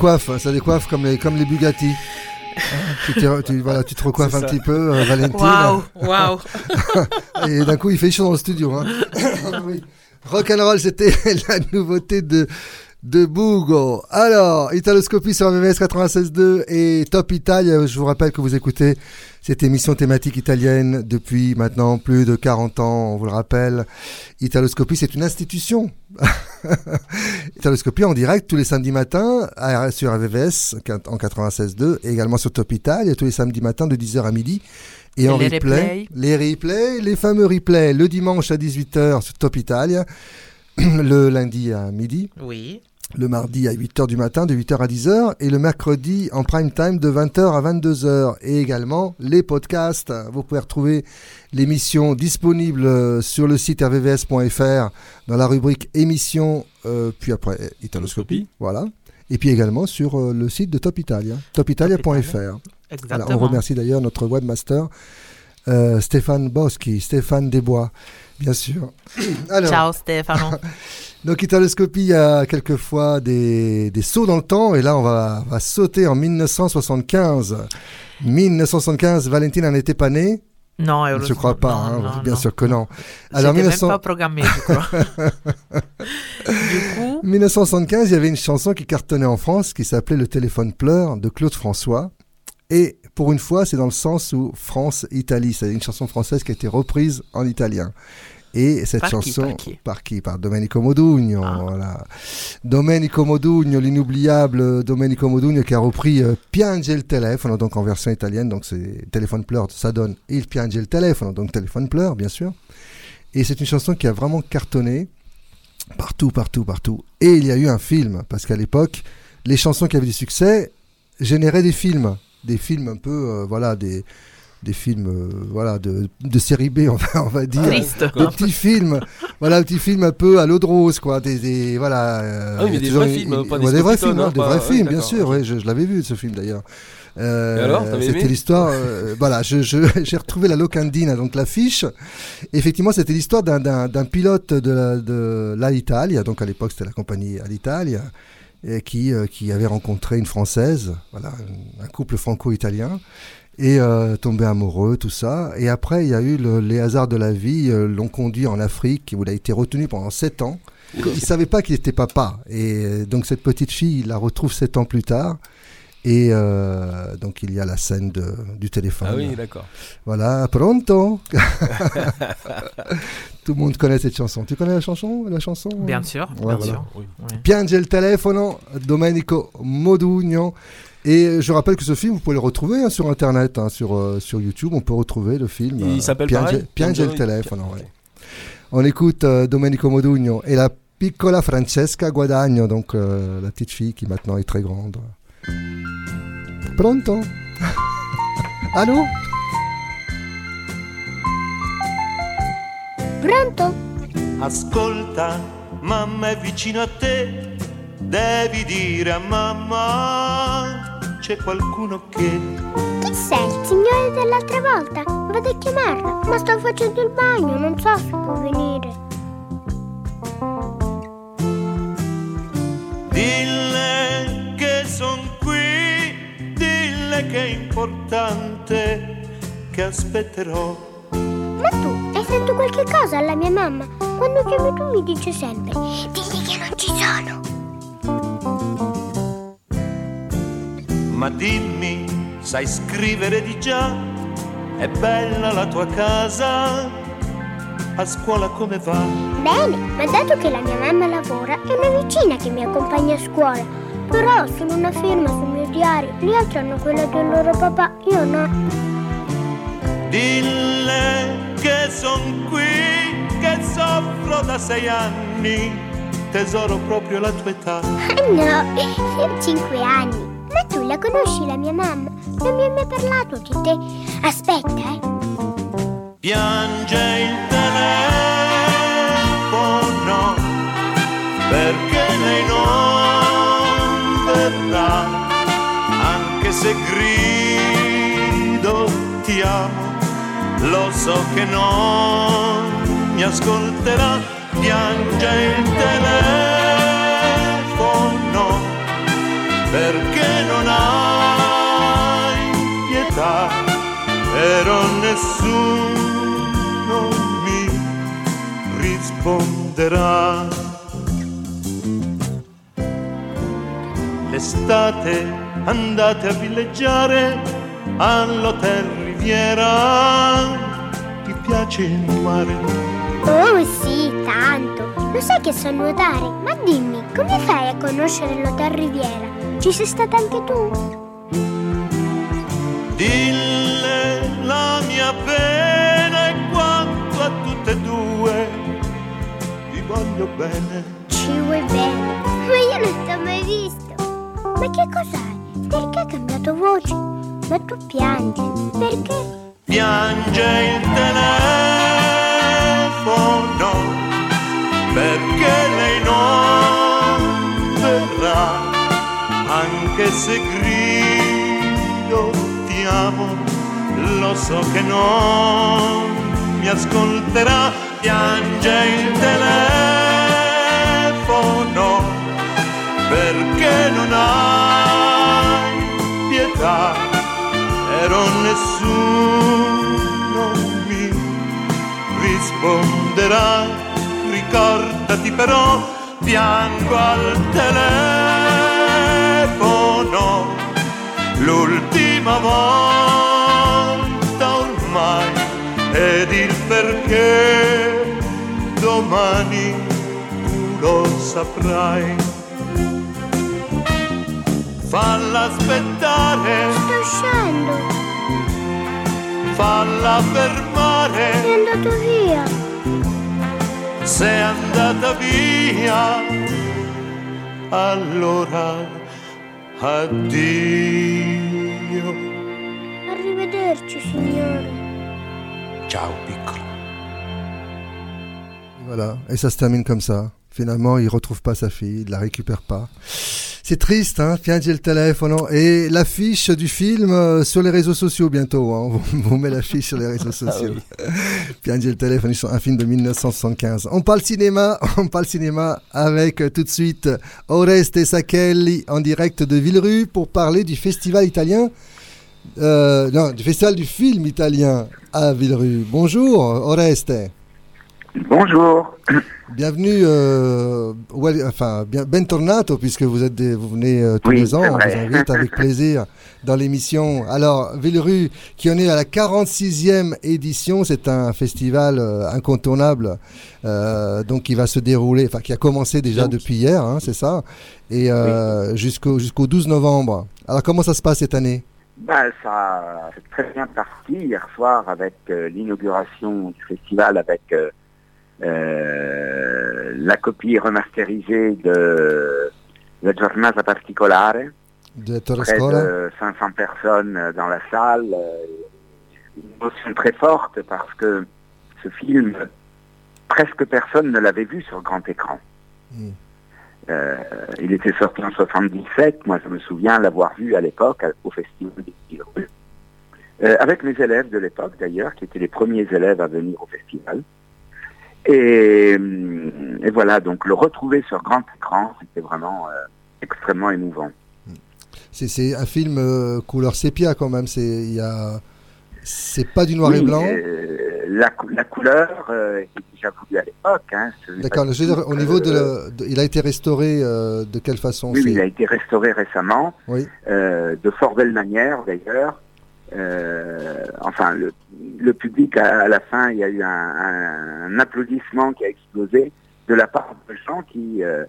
Décoiffe, ça décoiffe comme les, comme les Bugatti. Hein, tu, te- tu- voilà, tu te recoiffes un petit peu, euh, Valentine. Waouh, waouh. Et d'un coup, il fait chaud dans le studio. Hein. oui. Rock'n'roll, c'était la nouveauté de, de Bugo. Alors, Italoscopie sur MMS 96.2 et Top Italia. Je vous rappelle que vous écoutez cette émission thématique italienne depuis maintenant plus de 40 ans. On vous le rappelle. Italoscopie, c'est une institution. Italoscopie en direct tous les samedis matins sur RVVS en 96.2 et également sur Top Italia tous les samedis matins de 10h à midi. Et, Et en les replay, replays. les replays, les fameux replays le dimanche à 18h sur Top Italia, le lundi à midi, Oui. Le mardi à 8h du matin, de 8h à 10h, et le mercredi en prime time de 20h à 22h. Et également les podcasts. Vous pouvez retrouver l'émission disponible euh, sur le site rvvs.fr dans la rubrique émissions, euh, puis après euh, Italoscopie. Voilà. Et puis également sur euh, le site de Top Italia, topitalia.fr. Exactement. Voilà, on remercie d'ailleurs notre webmaster euh, Stéphane Boschi, Stéphane Desbois, bien sûr. Alors, Ciao Stefano. donc Italoscopie, il y a quelquefois des, des sauts dans le temps, et là on va, va sauter en 1975. 1975, Valentine n'en était pas née? Non, Je ne crois pas, non, hein, non, bien non. sûr que non. Alors, Alors, même 1900 pas programmé, je crois. du coup, 1975, il y avait une chanson qui cartonnait en France qui s'appelait Le téléphone pleure de Claude François. Et pour une fois, c'est dans le sens où France-Italie. C'est une chanson française qui a été reprise en italien. Et cette Par qui, chanson, par qui? par qui? Par Domenico Modugno. Ah. Voilà. Domenico Modugno, l'inoubliable Domenico Modugno qui a repris euh, Piange il telefono, donc en version italienne. Donc c'est téléphone pleure, ça donne Il piange il telefono, donc téléphone pleure, bien sûr. Et c'est une chanson qui a vraiment cartonné partout, partout, partout. Et il y a eu un film, parce qu'à l'époque, les chansons qui avaient du succès généraient des films, des films un peu, euh, voilà, des, des films, euh, voilà, de, de série B, on va, on va dire. triste. Des petits films, voilà, un petit film un peu à l'eau de rose, quoi, des, des- voilà. euh, Ah oui, mais des vrais une- films, pas ouais, des des vrais films, hein, hein, des vrais films, bien sûr, ouais, je, je l'avais vu ce film d'ailleurs. Euh, Et alors, t'avais C'était l'histoire, euh, voilà, je- je- j'ai retrouvé la locandine, donc l'affiche. Effectivement, c'était l'histoire d'un- pilote de la- de l'Alitalia, donc à l'époque c'était la compagnie Alitalia, et qui, euh, qui avait rencontré une Française, voilà, un, couple franco-italien, et euh, tombé amoureux, tout ça. Et après, il y a eu le- les hasards de la vie, euh, l'ont conduit en Afrique, où il a été retenu pendant sept ans. Il ne savait pas qu'il était papa. Et donc cette petite fille, il la retrouve sept ans plus tard. Et euh, donc il y a la scène de, du téléphone. Ah oui, d'accord. Voilà, pronto. Tout le monde connaît cette chanson. Tu connais la chanson, la chanson bien sûr, Ouais, bien voilà. sûr. Oui. Piange il telefono, Domenico Modugno. Et je rappelle que ce film, vous pouvez le retrouver hein, sur Internet, hein, sur, euh, sur YouTube. On peut retrouver le film. Il euh, s'appelle Piange, Piange il telefono. Ok. ouais. On écoute euh, Domenico Modugno et la piccola Francesca Guadagno, donc euh, la petite fille qui maintenant est très grande. Pronto Allô Pronto? Ascolta, mamma è vicino a te, devi dire a mamma c'è qualcuno che Chi sei? Il signore dell'altra volta? Vado a chiamarlo, ma sto facendo il bagno, non so se può venire. dille che son qui, che è importante, che aspetterò. Ma tu hai fatto qualche cosa alla mia mamma? Quando chiami tu mi dice sempre, digli che non ci sono. Ma dimmi, sai scrivere di già? È bella la tua casa? A scuola come va? Bene, ma dato che la mia mamma lavora, è una vicina che mi accompagna a scuola. Però ho solo una firma sul mio diario, gli altri hanno quella del loro papà, io no. Dille che son qui, che soffro da sei anni, tesoro proprio la tua età. Ah no, io ho cinque anni. Ma tu la conosci la mia mamma? Non mi hai mai parlato di te. Aspetta, eh. Piange il telefono perché anche se grido ti amo, lo so che non mi ascolterà, piange il telefono, perché non hai pietà, però nessuno mi risponderà. L'estate andate a villeggiare all'hotel Riviera. Ti piace il mare? Oh sì, tanto. Lo sai che so nuotare? Ma dimmi, come fai a conoscere l'Hotel Riviera? Ci sei stata anche tu? Dille la mia pena e quanto a tutte e due vi voglio bene. Ci vuoi bene? Ma io non ti ho mai visto. Ma che cos'hai? Perché hai cambiato voce? Ma tu piangi. Perché? Piange il telefono perché lei non verrà, anche se grido ti amo, lo so che non mi ascolterà, piange il telefono perché non hai pietà, però nessuno mi risponderà, ricordati però, piango al telefono l'ultima volta ormai ed il perché domani tu lo saprai. Falla aspettare, Sto uscendo. falla fermare, È andato via. sei andata via, allora addio. Arrivederci, signore. Ciao piccolo. Voilà, et ça se termine comme ça. Finalement, il retrouve pas sa fille, il la récupère pas. C'est triste, hein, Piange le téléphone. Et l'affiche du film euh, sur les réseaux sociaux bientôt. Hein. On vous met l'affiche sur les réseaux sociaux. Piange le téléphone, un film de 1975. On parle cinéma, on parle cinéma avec euh, tout de suite Oreste Sachelli en direct de Villerue pour parler du festival italien. euh, non, du festival du film italien à Villerue. Bonjour Oreste. Bonjour. Bienvenue, euh, ouais, enfin, bien, bentornato, puisque vous, êtes des- vous venez euh, tous Oui, les ans, on vous invite avec plaisir dans l'émission. Alors, Villerue, qui en est à la 46e édition, c'est un festival euh, incontournable, euh, donc qui va se dérouler, enfin, qui a commencé déjà depuis hier, hein, c'est ça, et euh, jusqu'au jusqu'au 12 novembre. Alors, comment ça se passe cette année? Bah, ça c'est très bien parti. Hier soir avec l'inauguration du festival avec euh, la copie remasterisée de La Giornata Particolare. de Près de 500 personnes euh, dans la salle. euh, Une émotion très forte parce que ce film, presque personne ne l'avait vu sur grand écran. Mm. Euh, il était sorti en 77, moi je me souviens l'avoir vu à l'époque au Festival des. Euh, avec mes élèves de l'époque d'ailleurs, qui étaient les premiers élèves à venir au festival. Et, hum, et voilà, donc le retrouver sur grand écran, c'était vraiment euh, extrêmement émouvant. C'est- un film euh, couleur sépia quand même, c'est pas du noir et blanc euh, la, cou- la couleur euh, était déjà voulue à l'époque. Hein, D'accord, je veux dire, au niveau de, Il a été restauré euh, de quelle façon Oui, il a été restauré récemment, Oui. euh, de fort belle manière d'ailleurs. Euh, enfin, le, le public, à, à la fin, il y a eu un, un- un applaudissement qui a explosé de la part de gens qui, euh,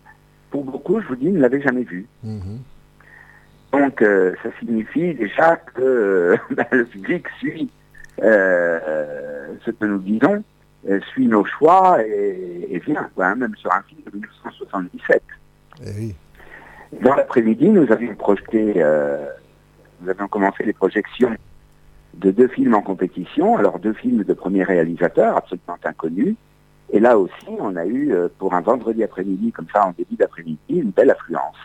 pour beaucoup, je vous dis, ne l'avaient jamais vu. Mhm. Donc, euh, ça signifie déjà que euh, ben, le public suit euh, ce que nous disons, suit nos choix et, et vient, quoi, hein, même sur un film de 1977. Eh oui. Dans l'après-midi, nous avions projeté, nous avions commencé les projections de deux films en compétition, alors deux films de premiers réalisateurs absolument inconnus. Et là aussi, on a eu, euh, pour un vendredi après-midi, comme ça en début d'après-midi, une belle affluence.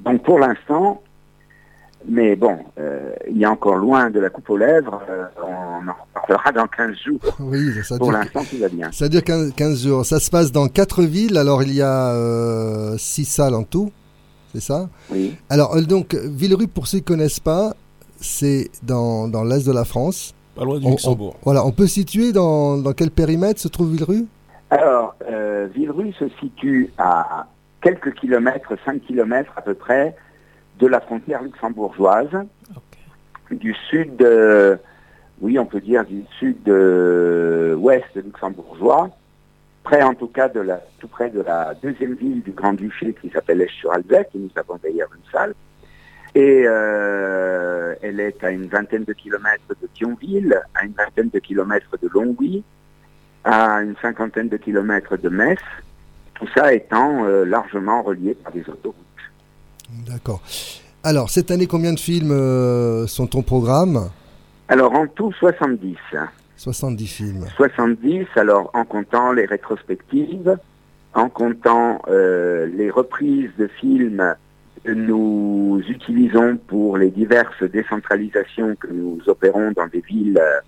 Donc pour l'instant, mais bon, euh, il est encore loin de la coupe aux lèvres, euh, on en reparlera dans 15 jours. Oui, ça Pour l'instant, tout va bien. ça dure 15, 15 jours. Ça se passe dans quatre villes, alors il y a 6 salles en tout, c'est ça? Oui. Alors, euh, donc, Villerue, pour ceux qui ne connaissent pas, c'est dans, dans l'est de la France. Pas loin du On- on- Luxembourg. voilà, on peut situer dans, dans quel périmètre se trouve Villerue Alors, euh, Villerue se situe à quelques kilomètres, 5 kilomètres à peu près, de la frontière luxembourgeoise, du sud, euh, oui, on peut dire du sud-ouest luxembourgeois, près en tout cas de la, tout près de la deuxième ville du Grand-Duché qui s'appelle Esch-sur-Alzette, et nous avons d'ailleurs une salle. Et euh, elle est à une vingtaine de kilomètres de Thionville, à une vingtaine de kilomètres de Longwy, à une cinquantaine de kilomètres de Metz, tout ça étant euh, largement relié par des autoroutes. D'accord. Alors, cette année, combien de films euh, sont au programme? Alors en tout 70. 70 films. 70, alors en comptant les rétrospectives, en comptant euh, les reprises de films nous utilisons pour les diverses décentralisations que nous opérons dans des villes euh,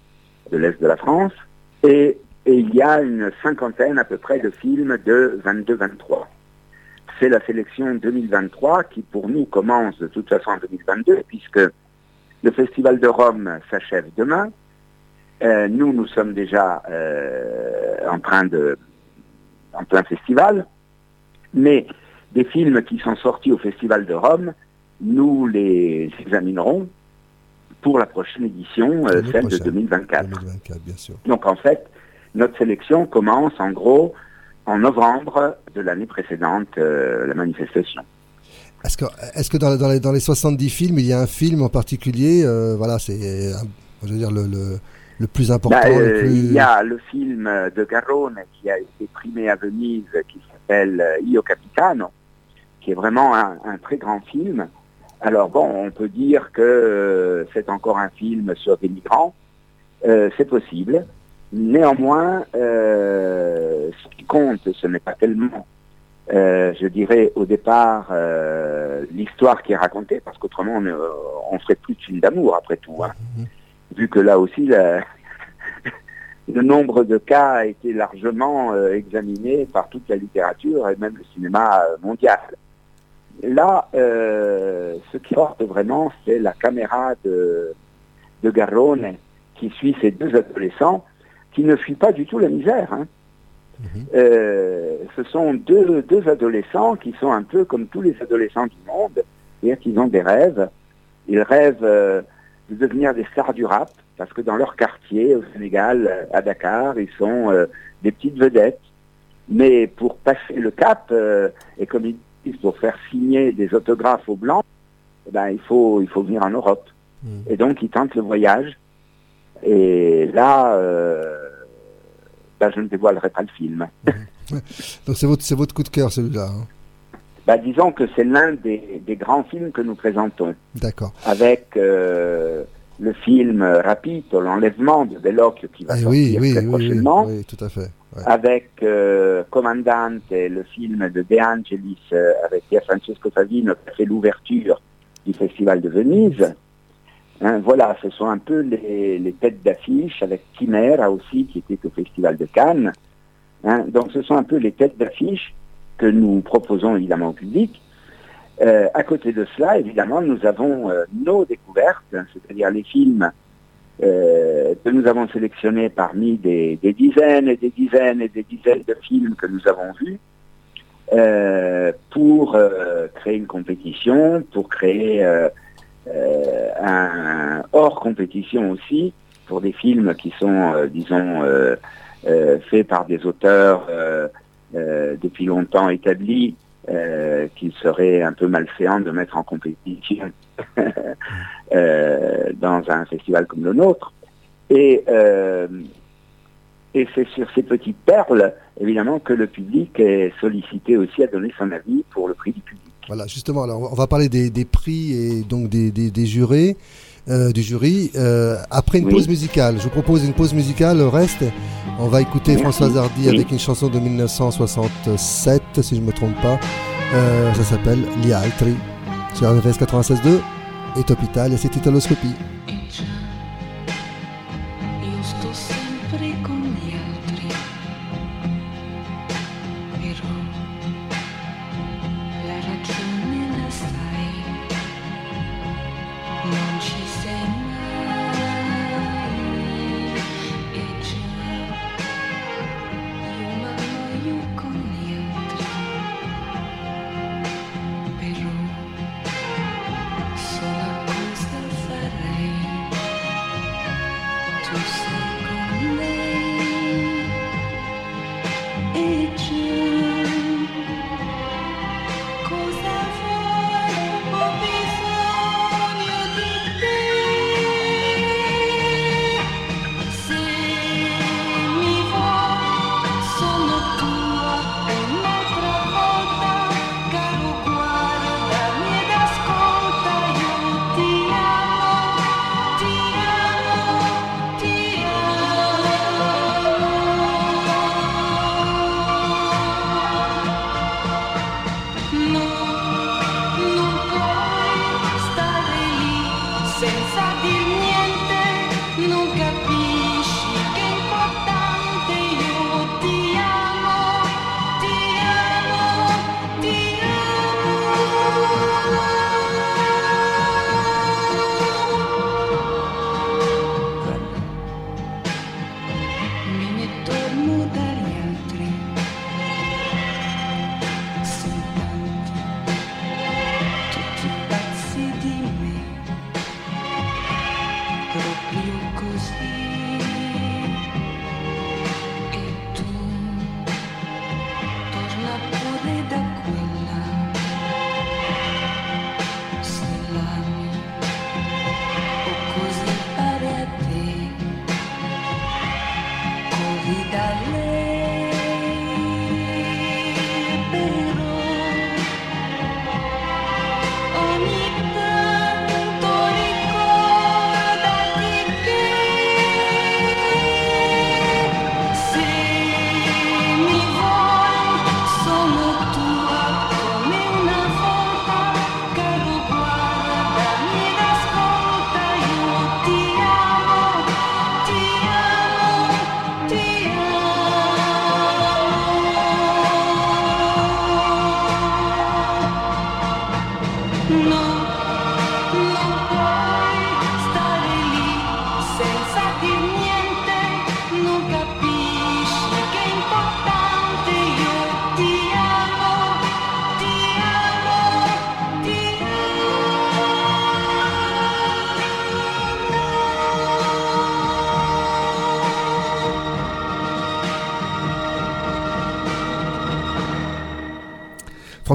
de l'Est de la France. Et, il y a une cinquantaine à peu près de films de 22-23. C'est la sélection 2023 qui pour nous commence de toute façon en 2022 puisque le Festival de Rome s'achève demain. Euh, nous, nous sommes déjà euh, en train de, en plein festival, mais des films qui sont sortis au Festival de Rome, nous les examinerons pour la prochaine édition, euh, celle de 2024. 2024, bien sûr. Donc en fait, notre sélection commence en gros en novembre de l'année précédente, euh, la manifestation. Est-ce que, est-ce que dans, dans les, dans les 70 films, il y a un film en particulier euh, Voilà, c'est, je veux dire, le, le, le plus important. Bah, le plus... Il y a le film de Garrone qui a été primé à Venise, qui s'appelle Io Capitano, qui est vraiment un, un très grand film. Alors bon, on peut dire que euh, c'est encore un film sur des migrants, Euh, c'est possible. Néanmoins, euh, ce qui compte, ce n'est pas tellement, euh, je dirais, au départ, l'histoire qui est racontée, parce qu'autrement, on, on ferait plus de film d'amour, après tout. hein. Vu que là aussi, la- le nombre de cas a été largement examiné par toute la littérature et même le cinéma mondial. Là, euh, ce qui porte vraiment, c'est la caméra de, de Garrone qui suit ces deux adolescents qui ne fuient pas du tout la misère. hein. Euh, ce sont deux, deux adolescents qui sont un peu comme tous les adolescents du monde, c'est-à-dire qu'ils ont des rêves. Ils rêvent euh, de devenir des stars du rap, parce que dans leur quartier, au Sénégal, à Dakar, ils sont euh, des petites vedettes. Mais pour passer le cap, et comme ils pour faire signer des autographes aux Blancs, eh ben, il, faut, il faut venir en Europe. Et donc, ils tentent le voyage. Et là, euh, ben, je ne dévoilerai pas le film. Donc c'est votre, c'est votre coup de cœur celui-là. hein. Bah, disons que c'est l'un des, des grands films que nous présentons. D'accord. Avec euh, le film Rapito, l'enlèvement de Bellocchio qui va Eh sortir oui, oui, très oui, oui, prochainement. oui, tout à fait. ouais. Avec euh, Commandante, le film de De Angelis euh, avec Francesco Favino qui a fait l'ouverture du Festival de Venise. Hein, voilà, ce sont un peu les, les têtes d'affiche avec Chimera aussi qui était au Festival de Cannes. Hein, donc ce sont un peu les têtes d'affiche que nous proposons évidemment au public. Euh, à côté de cela, évidemment, nous avons euh, nos découvertes, hein, c'est-à-dire les films euh, que nous avons sélectionnés parmi des, des dizaines et des dizaines et des dizaines de films que nous avons vus euh, pour euh, créer une compétition, pour créer euh, un hors compétition aussi pour des films qui sont, disons, faits par des auteurs depuis longtemps établis, euh, qu'il serait un peu malséant de mettre en compétition euh, dans un festival comme le nôtre. Et, euh, et c'est sur ces petites perles, évidemment, que le public est sollicité aussi à donner son avis pour le prix du public. Voilà, justement, alors on va parler des, prix et donc des jurés, euh, du jury. euh, après une Oui. pause musicale, je vous propose une pause musicale. Le reste, on va écouter Merci. Françoise Hardy Oui. avec une chanson de 1967, si je ne me trompe pas. Euh, ça s'appelle Gli altri sur RFS 96.2 et Top Italia, c'est Italoscopie.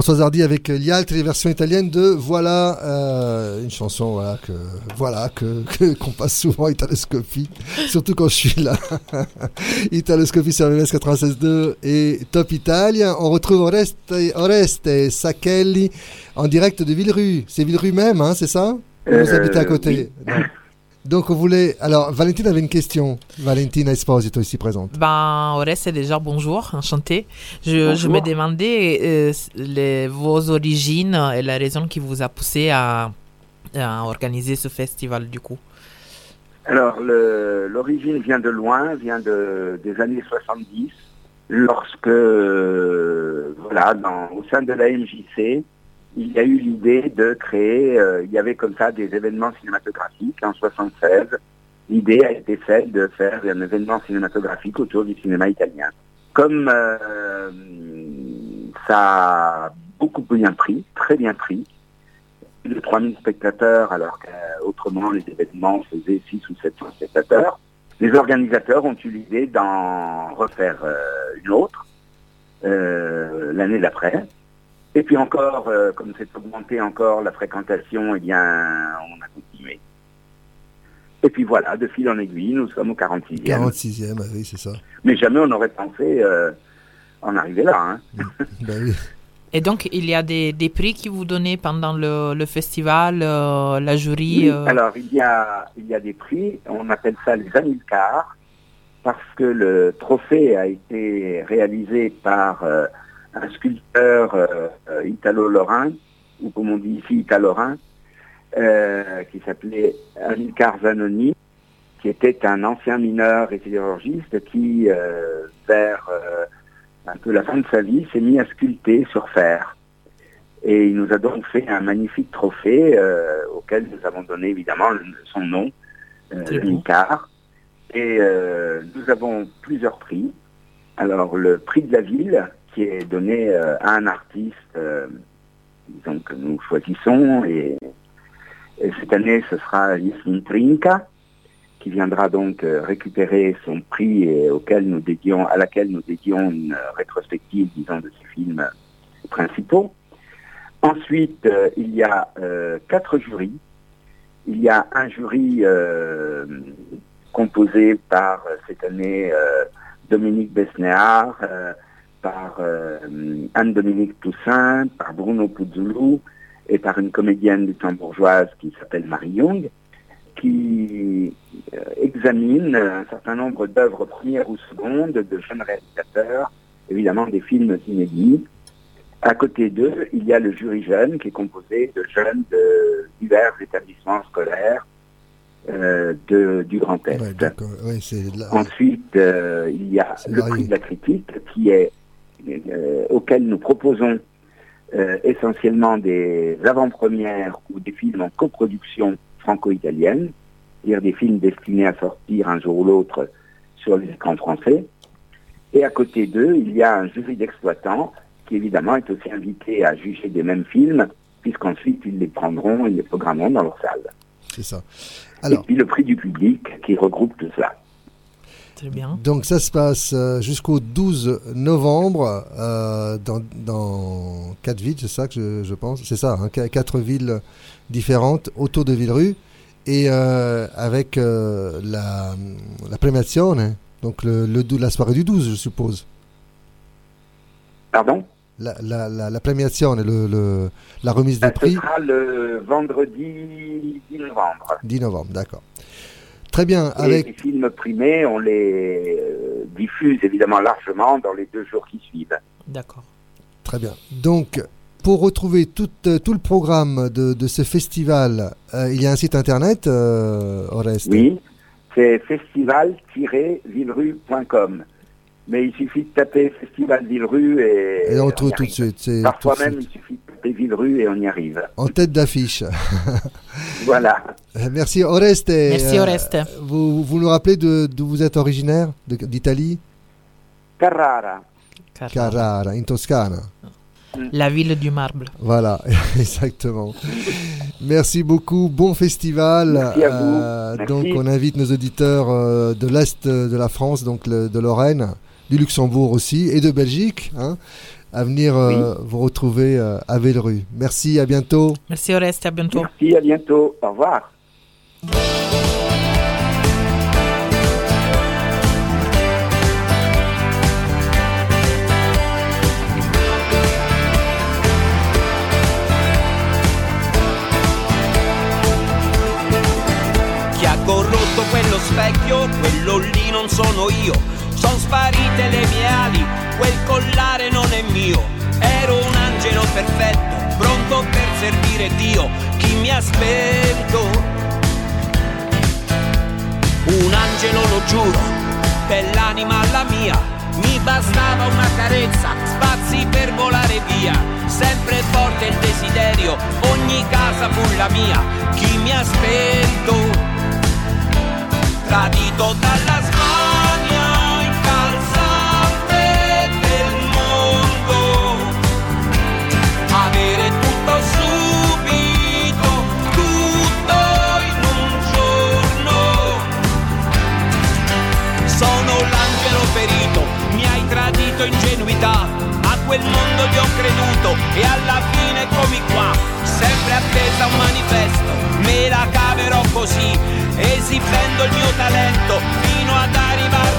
Françoise Hardy avec gli altri, version italienne de Voilà, euh, une chanson voilà, que voilà que qu'on passe souvent Italoscopie, surtout quand je suis là. Italoscopie sur RMS 96.2 et Top Italia. On retrouve Oreste, Oreste Sacchelli en direct de Villerue. C'est Villerue même, hein, c'est ça? Ou Vous Euh, habitez à côté Non. Donc on voulait... Alors Valentine avait une question. Valentina Esposito ici présente. Ben, Oreste, déjà, bonjour, enchanté. Je, je me demandais euh, les, vos origines et la raison qui vous a poussé à, à organiser ce festival, du coup. Alors, l'origine vient de loin, vient de, des années 70, lorsque, euh, voilà, dans, au sein de la MJC, il y a eu l'idée de créer, euh, il y avait comme ça des événements cinématographiques en 76. L'idée a été faite de faire un événement cinématographique autour du cinéma italien. Comme euh, ça a beaucoup bien pris, très bien pris, plus de 3000 spectateurs alors qu'autrement les événements faisaient 6 ou 700 spectateurs. Les organisateurs ont eu l'idée d'en refaire euh, une autre l'année d'après. Et puis encore, euh, comme c'est augmenté encore la fréquentation, eh bien, on a continué. Et puis voilà, de fil en aiguille, nous sommes au 46e. 46e, ah oui, c'est ça. Mais jamais on n'aurait pensé euh, en arriver là. hein. Ben oui. Et donc, il y a des, des prix qui vous donnez pendant le, le festival, euh, la jury Oui, euh, alors il y, a, il y a des prix, on appelle ça les Amilcars, parce que le trophée a été réalisé par euh, un sculpteur euh, euh, italo-lorrain, ou comme on dit ici italo-lorrain, euh, qui s'appelait Amilcar Zanoni, qui était un ancien mineur et sidérurgiste qui, euh, vers un peu la fin de sa vie, s'est mis à sculpter sur fer. Et il nous a donc fait un magnifique trophée auquel nous avons donné évidemment son nom. Micard. Et nous avons plusieurs prix. Alors le prix de la ville, qui est donné euh, à un artiste, euh, disons que nous choisissons, et, et cette année ce sera Yasmin Trinka, qui viendra donc euh, récupérer son prix et auquel nous dédions, à laquelle nous dédions une rétrospective, disons, de ses films principaux. Ensuite, il y a quatre jurys. Il y a un jury composé par cette année Dominique Besnéard, par euh, Anne-Dominique Toussaint, par Bruno Puzzulu et par une comédienne luxembourgeoise qui s'appelle Marie Young, qui euh, examine un certain nombre d'œuvres premières ou secondes de jeunes réalisateurs, évidemment des films inédits. À côté d'eux, il y a le jury jeune qui est composé de jeunes de divers établissements scolaires euh, de, du Grand Est. Ouais. Ouais, Ensuite, euh, il y a le prix de la critique qui est euh, auquel nous proposons euh, essentiellement des avant-premières ou des films en coproduction franco-italienne, c'est-à-dire des films destinés à sortir un jour ou l'autre sur les écrans français. Et à côté d'eux, il y a un jury d'exploitants qui évidemment est aussi invité à juger des mêmes films, puisqu'ensuite ils les prendront et les programmeront dans leur salle. C'est ça. Et puis le prix du public qui regroupe tout cela. Très bien. Donc ça se passe euh, jusqu'au 12 novembre euh, dans, dans quatre villes, c'est ça que je, je pense? C'est ça, hein, qu- quatre villes différentes autour de Villerue et euh, avec euh, la, la premiazione, donc le, le dou- la soirée du 12, je suppose. Pardon? La, la, la, la premiazione, le, le- la remise des Ce prix, sera le vendredi 10 novembre. 10 novembre, d'accord. Très bien, Et avec les films primés, on les euh, diffuse évidemment largement dans les deux jours qui suivent. D'accord. Très bien. Donc, pour retrouver tout, euh, tout le programme de, de ce festival, euh, il y a un site internet, euh, Oreste? Oui, c'est festival-villerue.com. Mais il suffit de taper Festival Villerue et, Et on trouve tout de suite. Parfois même, suite. il suffit de taper Villerue et on y arrive. En tête d'affiche. Voilà. Euh, Merci Oreste. Merci, Euh, Oreste. vous, vous nous rappelez de- d'où vous êtes originaire D'Italie? Carrara. Carrara, in Toscana. La ville du marbre. Voilà, exactement. Merci beaucoup, bon festival. Merci à vous. Euh, Merci. donc on invite nos auditeurs euh, de l'Est de la France, donc le- de Lorraine, du Luxembourg aussi, et de Belgique, hein, à venir euh, vous retrouver euh, à Vellerue. Merci, à bientôt. Merci Oreste, à bientôt. Merci, à bientôt. Au revoir. Chi ha corrotto quello specchio, quello lì non sono io. Sono sparite le mie ali, quel collare non è mio. Ero un angelo perfetto, pronto per servire Dio. Chi mi ha spento? Un angelo lo giuro, dell'anima alla mia. Mi bastava una carezza, spazi per volare via. Sempre forte il desiderio, ogni casa fu la mia. Chi mi ha spento? tradito dalla smania tradito ingenuità. A quel mondo gli ho creduto e alla fine eccomi qua. Sempre appesa un manifesto, me la caverò così, esibendo il mio talento fino ad arrivarmi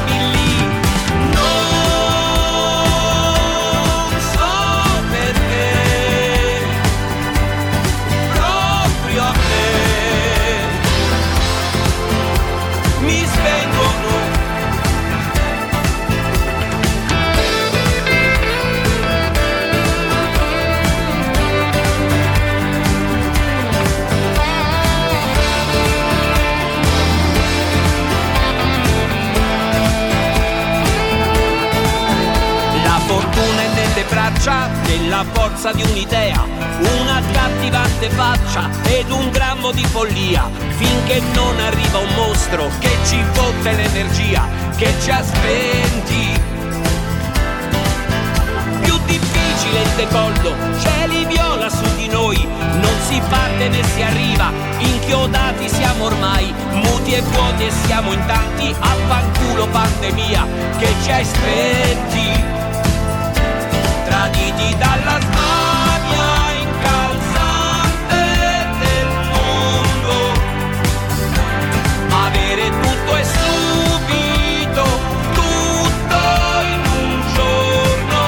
braccia della forza di un'idea, una accattivante faccia ed un grammo di follia, finché non arriva un mostro che ci fotte l'energia, che ci ha spenti. Più difficile il decollo, cieli viola su di noi, non si parte né si arriva, inchiodati siamo ormai, muti e vuoti e siamo in tanti, affanculo pandemia che ci hai spenti, traditi dalla smania incalzante del mondo, avere tutto e subito, tutto in un giorno.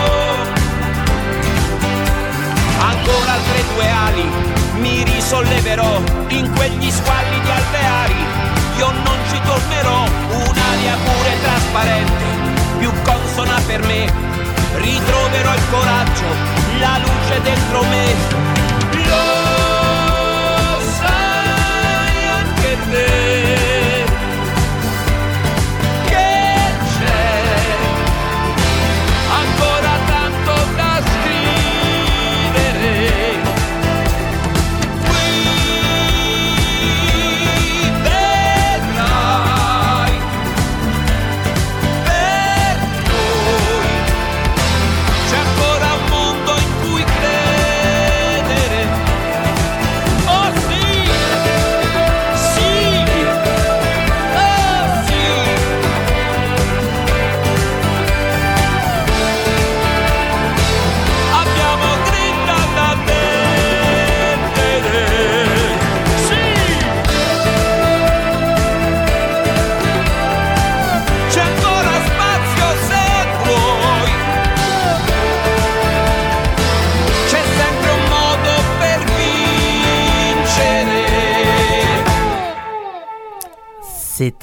Ancora altre due ali mi risolleverò in quegli squalli di alveari. Io non ci tornerò un'aria pure trasparente più consona per me ritroverò il coraggio la luce dentro me. Lo sai anche te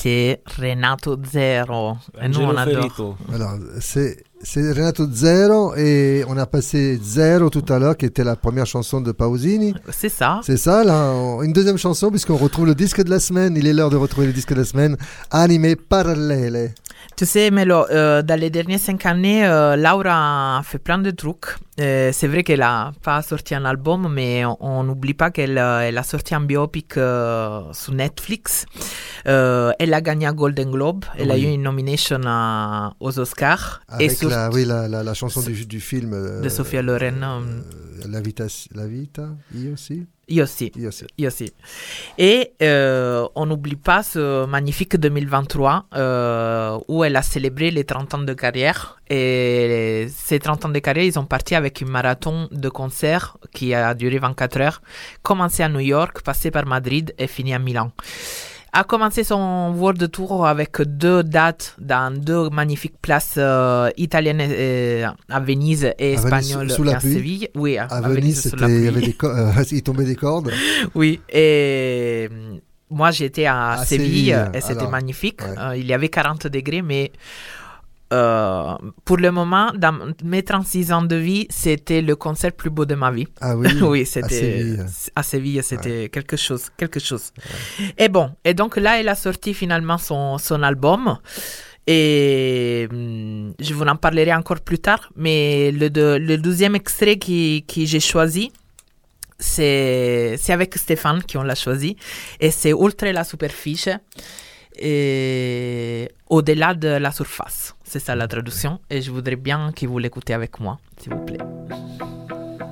C'était Renato Zero. Et nous, on adore. Alors, c'est c'est Renato Zero et on a passé Zero tout à l'heure qui était la première chanson de Pausini. C'est ça. C'est ça, là. on- Une deuxième chanson puisqu'on retrouve le disque de la semaine. Il est l'heure de retrouver le disque de la semaine. Anime Parallele. Tu sais, Melo, euh, dans les dernières cinq années, euh, Laura a fait plein de trucs. Euh, c'est vrai qu'elle n'a pas sorti un album, mais on n'oublie pas qu'elle elle a sorti un biopic sur Netflix. Elle a gagné un Golden Globe. Elle a Oui. eu une nomination à- aux Oscars. Avec sur- la, oui, la, la, la chanson du, du film. de Sofia Loren. la, Vita, la Vita, aussi. Aussi. Io aussi. Et euh, on n'oublie pas ce magnifique 2023 euh, où elle a célébré les 30 ans de carrière. Et ces 30 ans de carrière, ils ont parti avec une marathon de concerts qui a duré 24 heures, commencé à New York, passé par Madrid et fini à Milan. A commencé son world tour avec deux dates dans deux magnifiques places euh, italiennes euh, à Venise et À espagnoles à pluie. Séville. Oui, à, À à Venise, il y avait des euh, il tombait des cordes. Oui, et moi j'étais à, À Séville, Séville, et c'était magnifique. ouais. Il y avait 40 degrés, mais euh, pour le moment, dans mes 36 ans de vie, c'était le concert plus beau de ma vie. Ah oui, oui, à c'était Séville. à Séville, c'était quelque chose, quelque chose. Et bon, et donc là, elle a sorti finalement son, son album. Et hum, je vous en parlerai encore plus tard, mais le, de- le deuxième extrait qui, qui j'ai choisi, c'est avec Stéphane qu'on l'a choisi, et c'est Oltre la superficie, et au-delà de la surface. C'est ça la traduction, et je voudrais bien que vous l'écoutez avec moi, s'il vous plaît.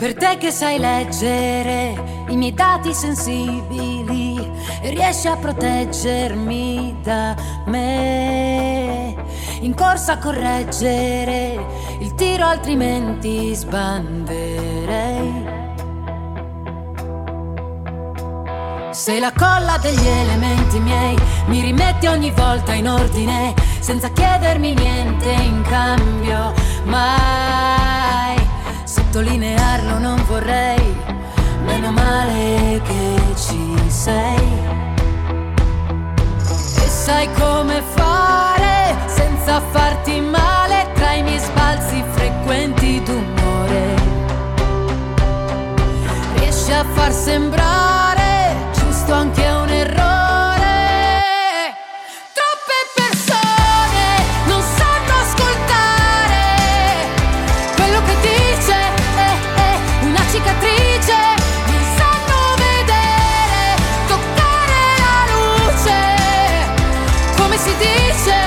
Per te che sai leggere i miei dati sensibili riesci a proteggermi da me. In corsa a correggere il tiro, altrimenti sbanderei. Sei la colla degli elementi miei, mi rimetti ogni volta in ordine, senza chiedermi niente in cambio, mai sottolinearlo non vorrei, meno male che ci sei. E sai come fare senza farti male tra i miei sbalzi frequenti d'umore. Riesci a far sembrare giusto anche un errore. Troppe persone non sanno ascoltare quello che dice è, una cicatrice. Non sanno vedere, toccare la luce. Come si dice?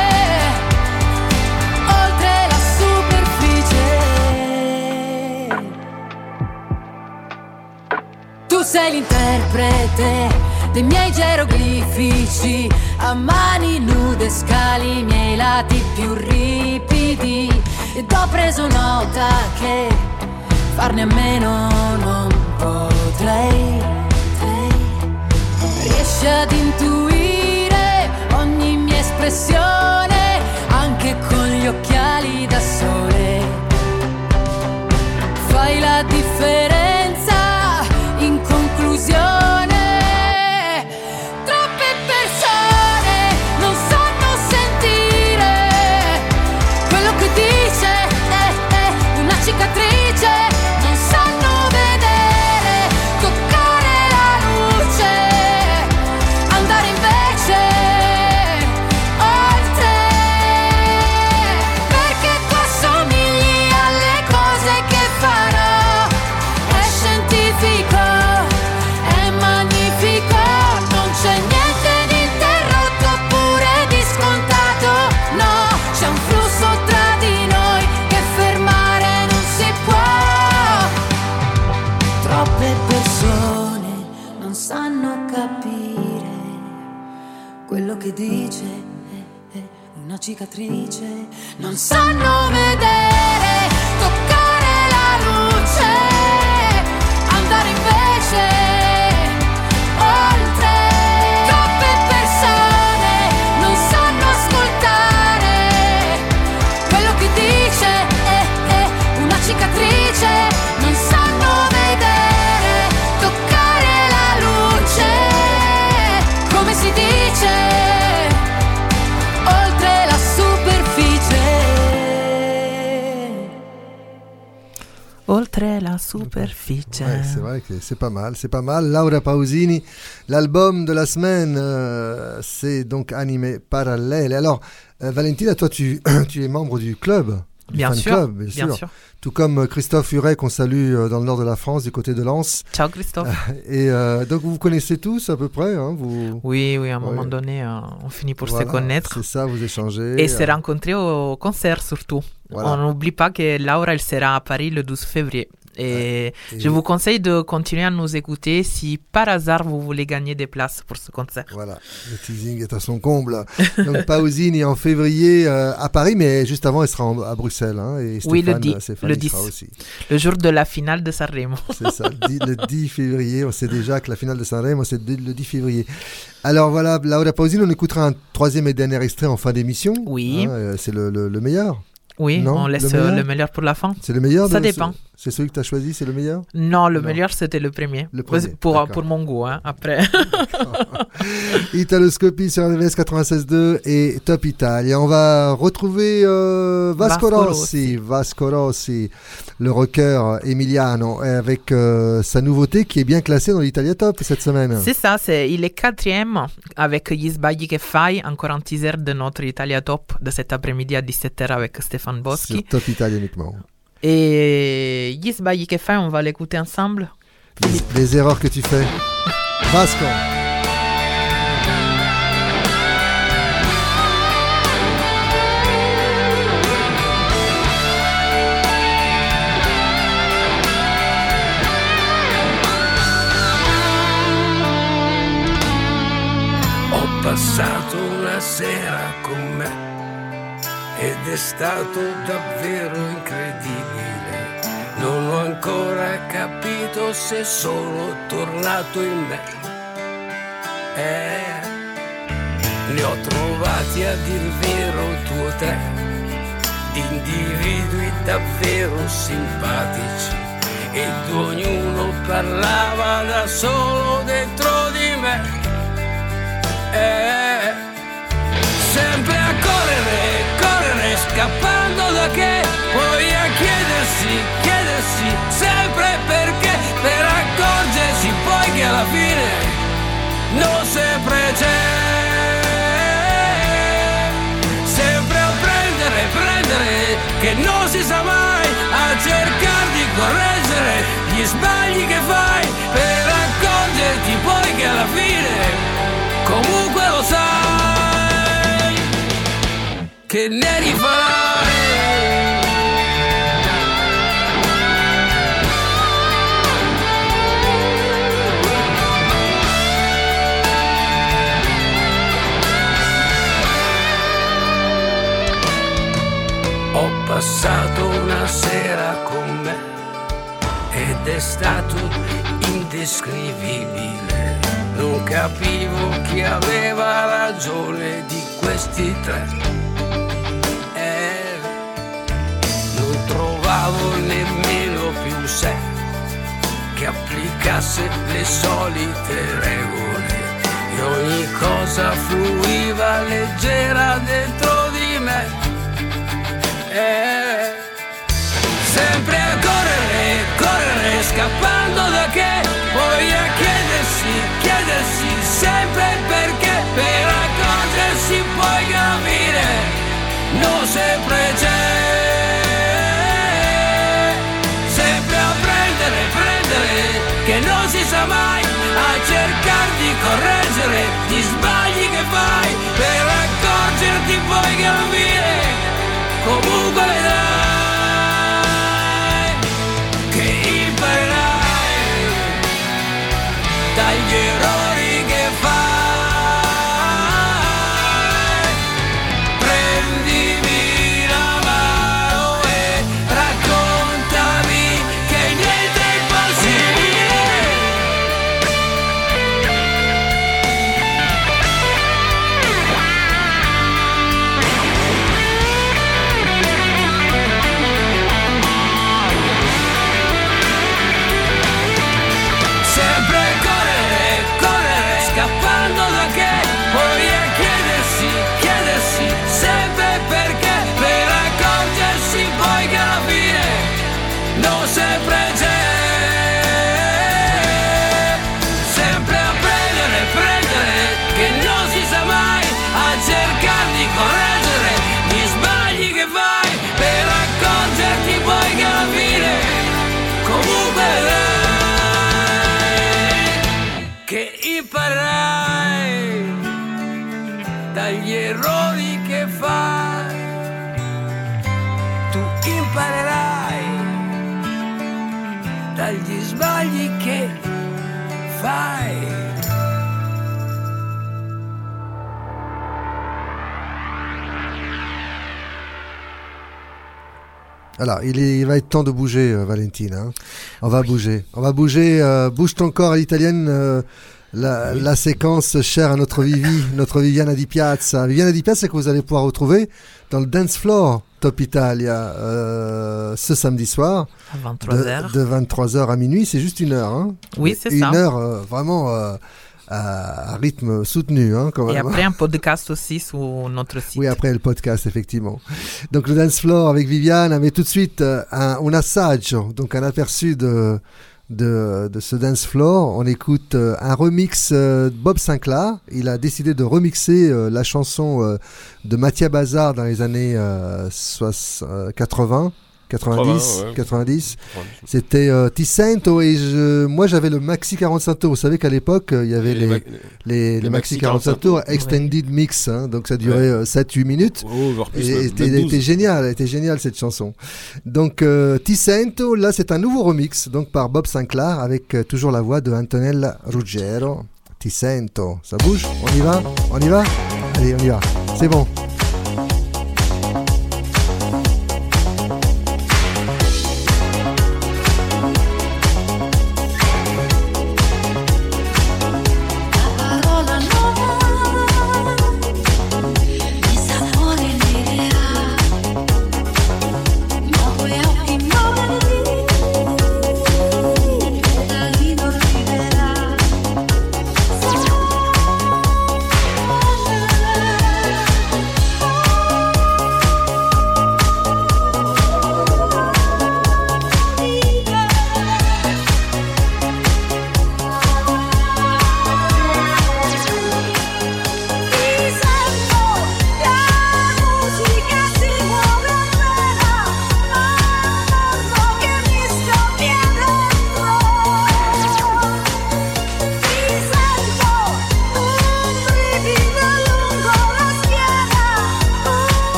Oltre la superficie. Tu sei l'interprete dei miei geroglifici, a mani nude scali i miei lati più ripidi. Ed ho preso nota che farne a meno non potrei. Riesci ad intuire ogni mia espressione, anche con gli occhiali da sole. Fai la differenza vrai que c'est pas mal, c'est pas mal. Laura Pausini, l'album de la semaine, euh, c'est donc animé parallèle. Alors, euh, Valentina, toi, tu, tu es membre du club. Bien sûr, club, bien, bien sûr. sûr. Tout comme euh, Christophe Huret, qu'on salue euh, dans le nord de la France, du côté de Lens. Ciao Christophe. Et euh, donc, vous vous connaissez tous à peu près hein, vous... Oui, oui, à un Ouais. moment donné, euh, on finit pour Voilà, se connaître. C'est ça, vous échangez. Et se euh, rencontrer au concert surtout. Voilà. On n'oublie pas que Laura, elle sera à Paris le 12 février. Et Et- je vous conseille de continuer à nous écouter si par hasard vous voulez gagner des places pour ce concert. Voilà, le teasing est à son comble. Donc Pausini en février euh, à Paris, mais juste avant, elle sera en- à Bruxelles. hein, et oui, le Stéphane, 10. Stéphane le y 10. sera aussi. Le jour de la finale de Sanremo. C'est ça, le 10, le 10 février. On sait déjà que la finale de Sanremo, c'est le 10 février. Alors voilà, Laura Pausini, on écoutera un troisième et dernier extrait en fin d'émission. Oui. Hein, euh, c'est le, le- le meilleur. Oui, Non, on laisse le euh, meilleur le meilleur pour la fin. C'est le meilleur Ça de- dépend. C'est celui que tu as choisi, c'est le meilleur? Non, le Non. meilleur c'était le premier. Le premier, pour, pour mon goût, hein, après. Italoscopie sur RVS 96.2 et Top Italia. On va retrouver euh, Vasco, Vasco Rossi, Vasco Rossi, le rocker Emiliano, avec euh, sa nouveauté qui est bien classée dans l'Italia Top cette semaine. C'est ça, c'est, il est quatrième avec Gli sbagli che fai, encore un teaser de notre Italia Top de cet après-midi à 17h avec Stéphane Sur Boschi. Top Italia uniquement. Et sbagli che fai, on va l'écouter ensemble. Les, les erreurs que tu fais. Vasco. Passato una sera con me ed è stato davvero incredibile. Non ho ancora capito se sono tornato in me. Eh, ne ho trovati a dir vero due o tre di individui davvero simpatici ed ognuno parlava da solo dentro di me. Eh, sempre scappando da che, poi a chiedersi, chiedersi sempre perché, per accorgersi poi che alla fine non sempre c'è. Sempre a prendere, prendere, che non si sa mai, a cercare di correggere gli sbagli che fai, per accorgerti poi che alla fine comunque lo sai che ne rifarai. Ho passato una sera con me ed è stato indescrivibile. Non capivo chi aveva ragione di questi tre trovavo nemmeno più un sé che applicasse le solite regole e ogni cosa fluiva leggera dentro di me. Eh, sempre a correre, correre, scappando da che, poi a chiedersi, chiedersi sempre perché, per accorgersi poi capire, non sempre c'è. Che non si sa mai, a cercare di correggere gli sbagli che fai, per accorgerti poi capire, comunque vedrai Alors, il, est- il va être temps de bouger, euh, Valentine. hein. On va bouger. On va bouger. euh, bouge ton corps à l'italienne. euh, la, la séquence chère à notre Vivi, notre Viviana Di Piazza. Viviana Di Piazza que vous allez pouvoir retrouver dans le Dance Floor Top Italia euh, ce samedi soir. À 23h. De, 23h à minuit. C'est juste une heure. Hein. Oui, c'est une ça. heure euh, vraiment euh, à, rythme soutenu. Hein, quand Et même. après un podcast aussi sur notre site. Oui, après le podcast, effectivement. Donc le dance floor avec Viviane, mais tout de suite euh, un, un assaggio, donc un aperçu de, de, de ce dance floor. On écoute euh, un remix euh, de Bob Sinclair. Il a décidé de remixer euh, la chanson euh, de Mattia Bazar dans les années euh, soix- euh, 80. 90, 80, ouais. 90. C'était euh, Ticento et je, moi j'avais le Maxi 45 tours. Vous savez qu'à l'époque euh, il y avait Les les, les, les les Maxi Maxi 45 45 tours. Extended Mix, hein, donc ça durait Ouais. 7-8 minutes. Oh, voire plus, et même, était, même 12. était génial, était génial cette chanson. Donc euh, Ticento, là c'est un nouveau remix donc par Bob Sinclair avec euh, toujours la voix de Antonella Ruggiero. Ticento, ça bouge? On y va? On y va? Allez, on y va. C'est bon.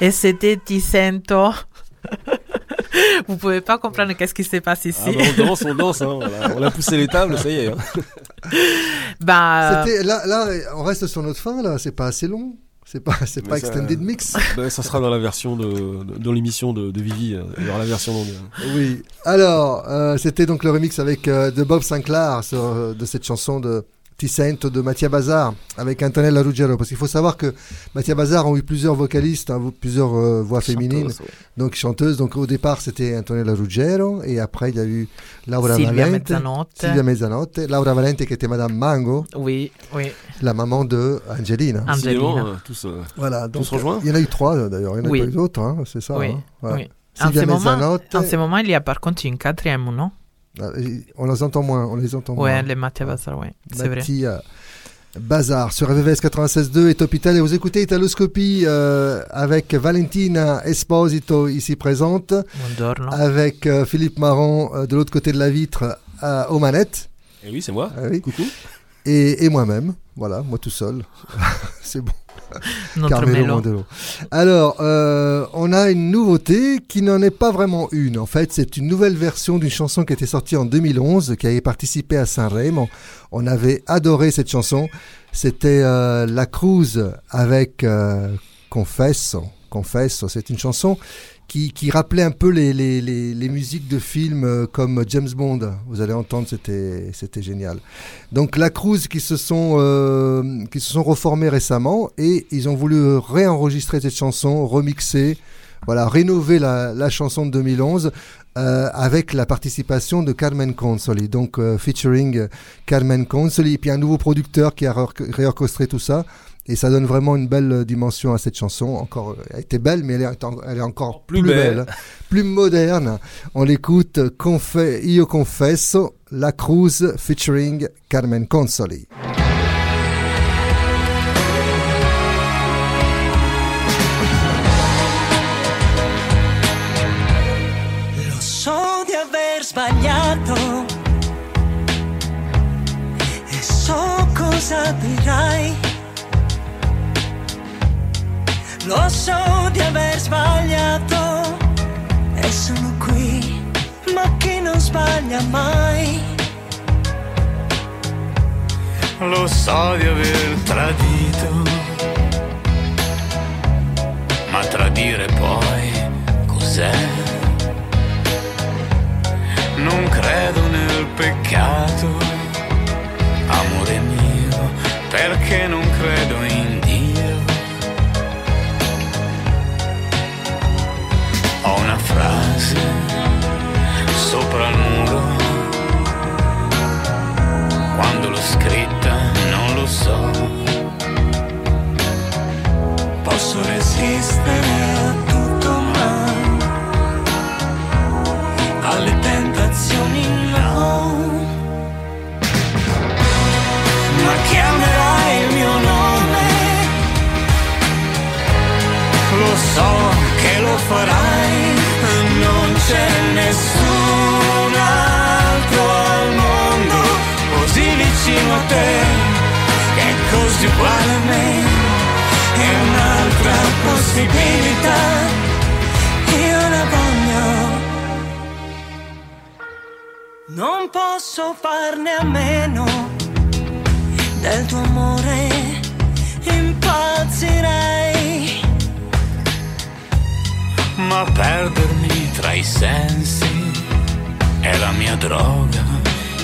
Et c'était Ticento. Vous pouvez pas comprendre qu'est-ce qui se passe ici. Ah bah, on danse, on danse, hein, voilà. on a poussé les tables, ça y est. hein. Bah, C'était- Là, là, on reste sur notre fin, là. C'est pas assez long. C'est pas, c'est pas ça- extended mix. bah, ça sera dans la version de, de- dans l'émission de, de Vivi, euh, il y aura la version longue. Oui. Alors, euh, c'était donc le remix avec euh, de Bob Sinclair sur, euh, de cette chanson de Ticento de Mattia Bazar avec Antonella Ruggiero. Parce qu'il faut savoir que Mattia Bazar ont eu plusieurs vocalistes, hein, plusieurs euh, voix féminines, ouais. donc chanteuses. Donc au départ c'était Antonella Ruggiero et après il y a eu Laura Silvia Valente, Mezzanotte. Silvia Mezzanotte, Laura Valente qui était Madame Mango, Oui, oui. la maman de Angelina. Angelina. Euh, tous, euh, Voilà, donc, tous rejoints. Il y en a eu trois d'ailleurs, il n'y en a Oui. pas eu d'autres, hein, c'est ça. Oui, hein, ouais. oui. En Silvia ce, moment, en ce moment, il y a par contre une quatrième, non? On les entend moins, on les entend Ouais, moins. les Mattia Bazar, ouais. C'est vrai. Bazar sur RVVS 96.2 et Top Italia. Vous écoutez Italoscopie euh, avec Valentina Esposito ici présente, Buongiorno. avec euh, Philippe Marron euh, de l'autre côté de la vitre euh, aux manettes. Et oui, c'est moi. Ah oui. Coucou. Et, et moi-même, voilà, moi tout seul. C'est bon. Carmelo Melo. Mandelo. Alors, euh, on a une nouveauté qui n'en est pas vraiment une. En fait, c'est une nouvelle version d'une chanson qui était sortie en 2011, qui avait participé à Saint-Remo. On avait adoré cette chanson. C'était euh, La Cruz avec euh, Confesso. Confesso, c'est une chanson qui, rappelait un peu les, musiques de films euh, comme James Bond. Vous allez entendre, c'était, génial. Donc la Cruz qui se sont euh, reformés récemment et ils ont voulu réenregistrer cette chanson, remixer, voilà, rénover la, chanson de 2011 euh, avec la participation de Carmen Consoli, donc euh, featuring Carmen Consoli et puis un nouveau producteur qui a ré- réorchestré tout ça. Et ça donne vraiment une belle euh, dimension à cette chanson. Encore, euh, elle était belle, mais elle est, en- elle est encore plus, Plus belle, belle. plus moderne. On l'écoute, Confe Io Confesso, La Cruz featuring Carmen Consoli. Lo so di aver sbagliato e so cosa dirai. Lo so di aver sbagliato e sono qui, ma chi non sbaglia mai. Lo so di aver tradito, ma tradire poi cos'è? Non credo nel peccato, amore mio, perché non credo in frase sopra il muro, quando l'ho scritta non lo so. Posso resistere a tutto ma alle tentazioni no. Ma chiamerai il mio nome, Lo so che lo farai, te, che così uguale a me, è un'altra possibilità, io la voglio. Non posso farne a meno del tuo amore, impazzirei. ma perdermi tra i sensi è la mia droga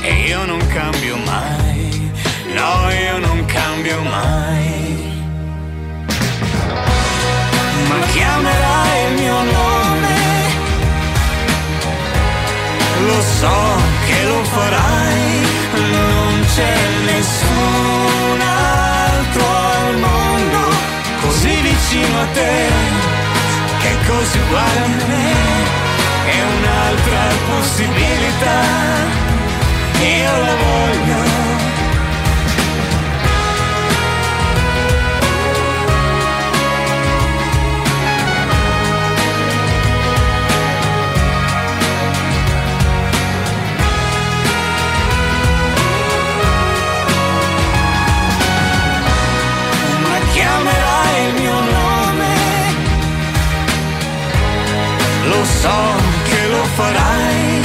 e io non cambio mai, no io non cambio mai. Ma chiamerai il mio nome, lo so che lo farai, non c'è nessun altro al mondo così vicino a te che così uguale a me, è un'altra possibilità, io la voglio. So che lo farai,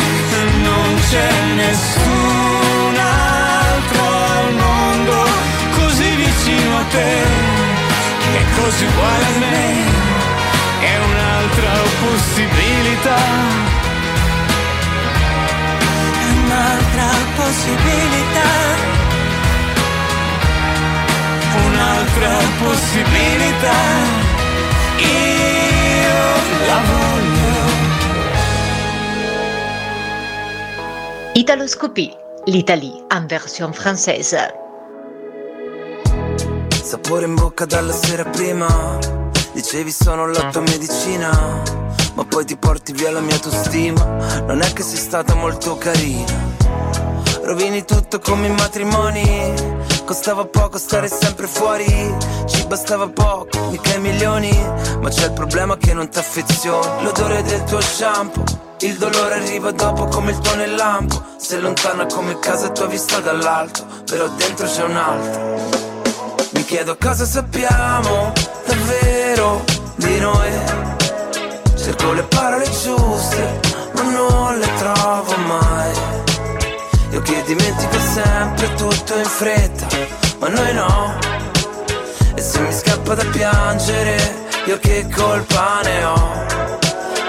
non c'è nessun altro al mondo così vicino a te, e così uguale a me, è un'altra possibilità. È un'altra possibilità. Un'altra possibilità, io la voglio. Italoscopie, l'Italie en version française. Sapore in bocca dalla sera prima. Dicevi sono la tua medicina Ma poi ti porti via la mia autostima. Non è che sei stata molto carina. Rovini tutto come i matrimoni. Costava poco stare sempre fuori. Ci bastava poco, mica i milioni. Ma c'è il problema che non ti affezioni L'odore del tuo shampoo Il dolore arriva dopo come il tuo nel lampo Sei lontana come casa tua vista dall'alto Però dentro c'è un altro mi chiedo cosa sappiamo davvero di noi. Cerco le parole giuste, ma non le trovo mai. Io che dimentico sempre tutto in fretta, ma noi no. E se mi scappa da piangere, io che colpa ne ho?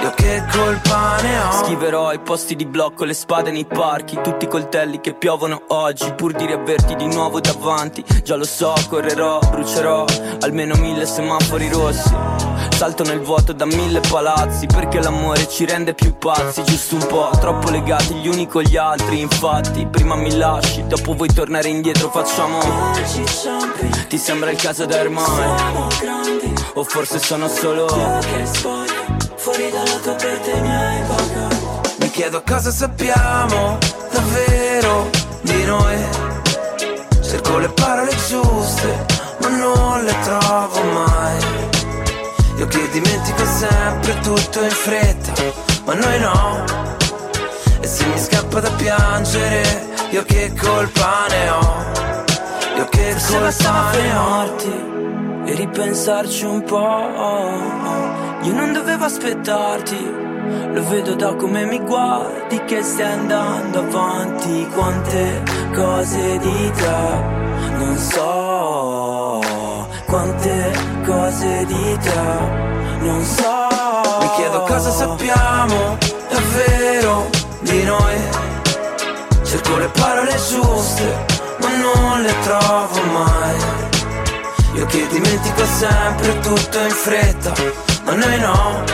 Io che colpa ne ho? Schiverò i posti di blocco, le spade nei parchi, tutti i coltelli che piovono oggi, pur di riaverti di nuovo davanti. Già lo so, correrò, brucerò almeno mille semafori rossi. Salto nel vuoto da mille palazzi, perché l'amore ci rende più pazzi, giusto un po', troppo legati gli uni con gli altri. Infatti, prima mi lasci, dopo vuoi tornare indietro, facciamo. Ti sembra il caso da ormai? O forse sono solo. Fuori dalla tua parte mi hai pagato Mi chiedo cosa sappiamo davvero di noi. Cerco le parole giuste, ma non le trovo mai. Io che dimentico sempre tutto in fretta, ma noi no. E se mi scappa da piangere, io che colpa ne ho? Io che Forse colpa ne ho? fermarti e ripensarci un po'. Io non dovevo aspettarti, lo vedo da come mi guardi che stai andando avanti. Quante cose di te non so, quante cose di te non so. Mi chiedo cosa sappiamo davvero di noi. Cerco le parole giuste, ma non le trovo mai. Io che dimentico sempre tutto in fretta, ma noi no.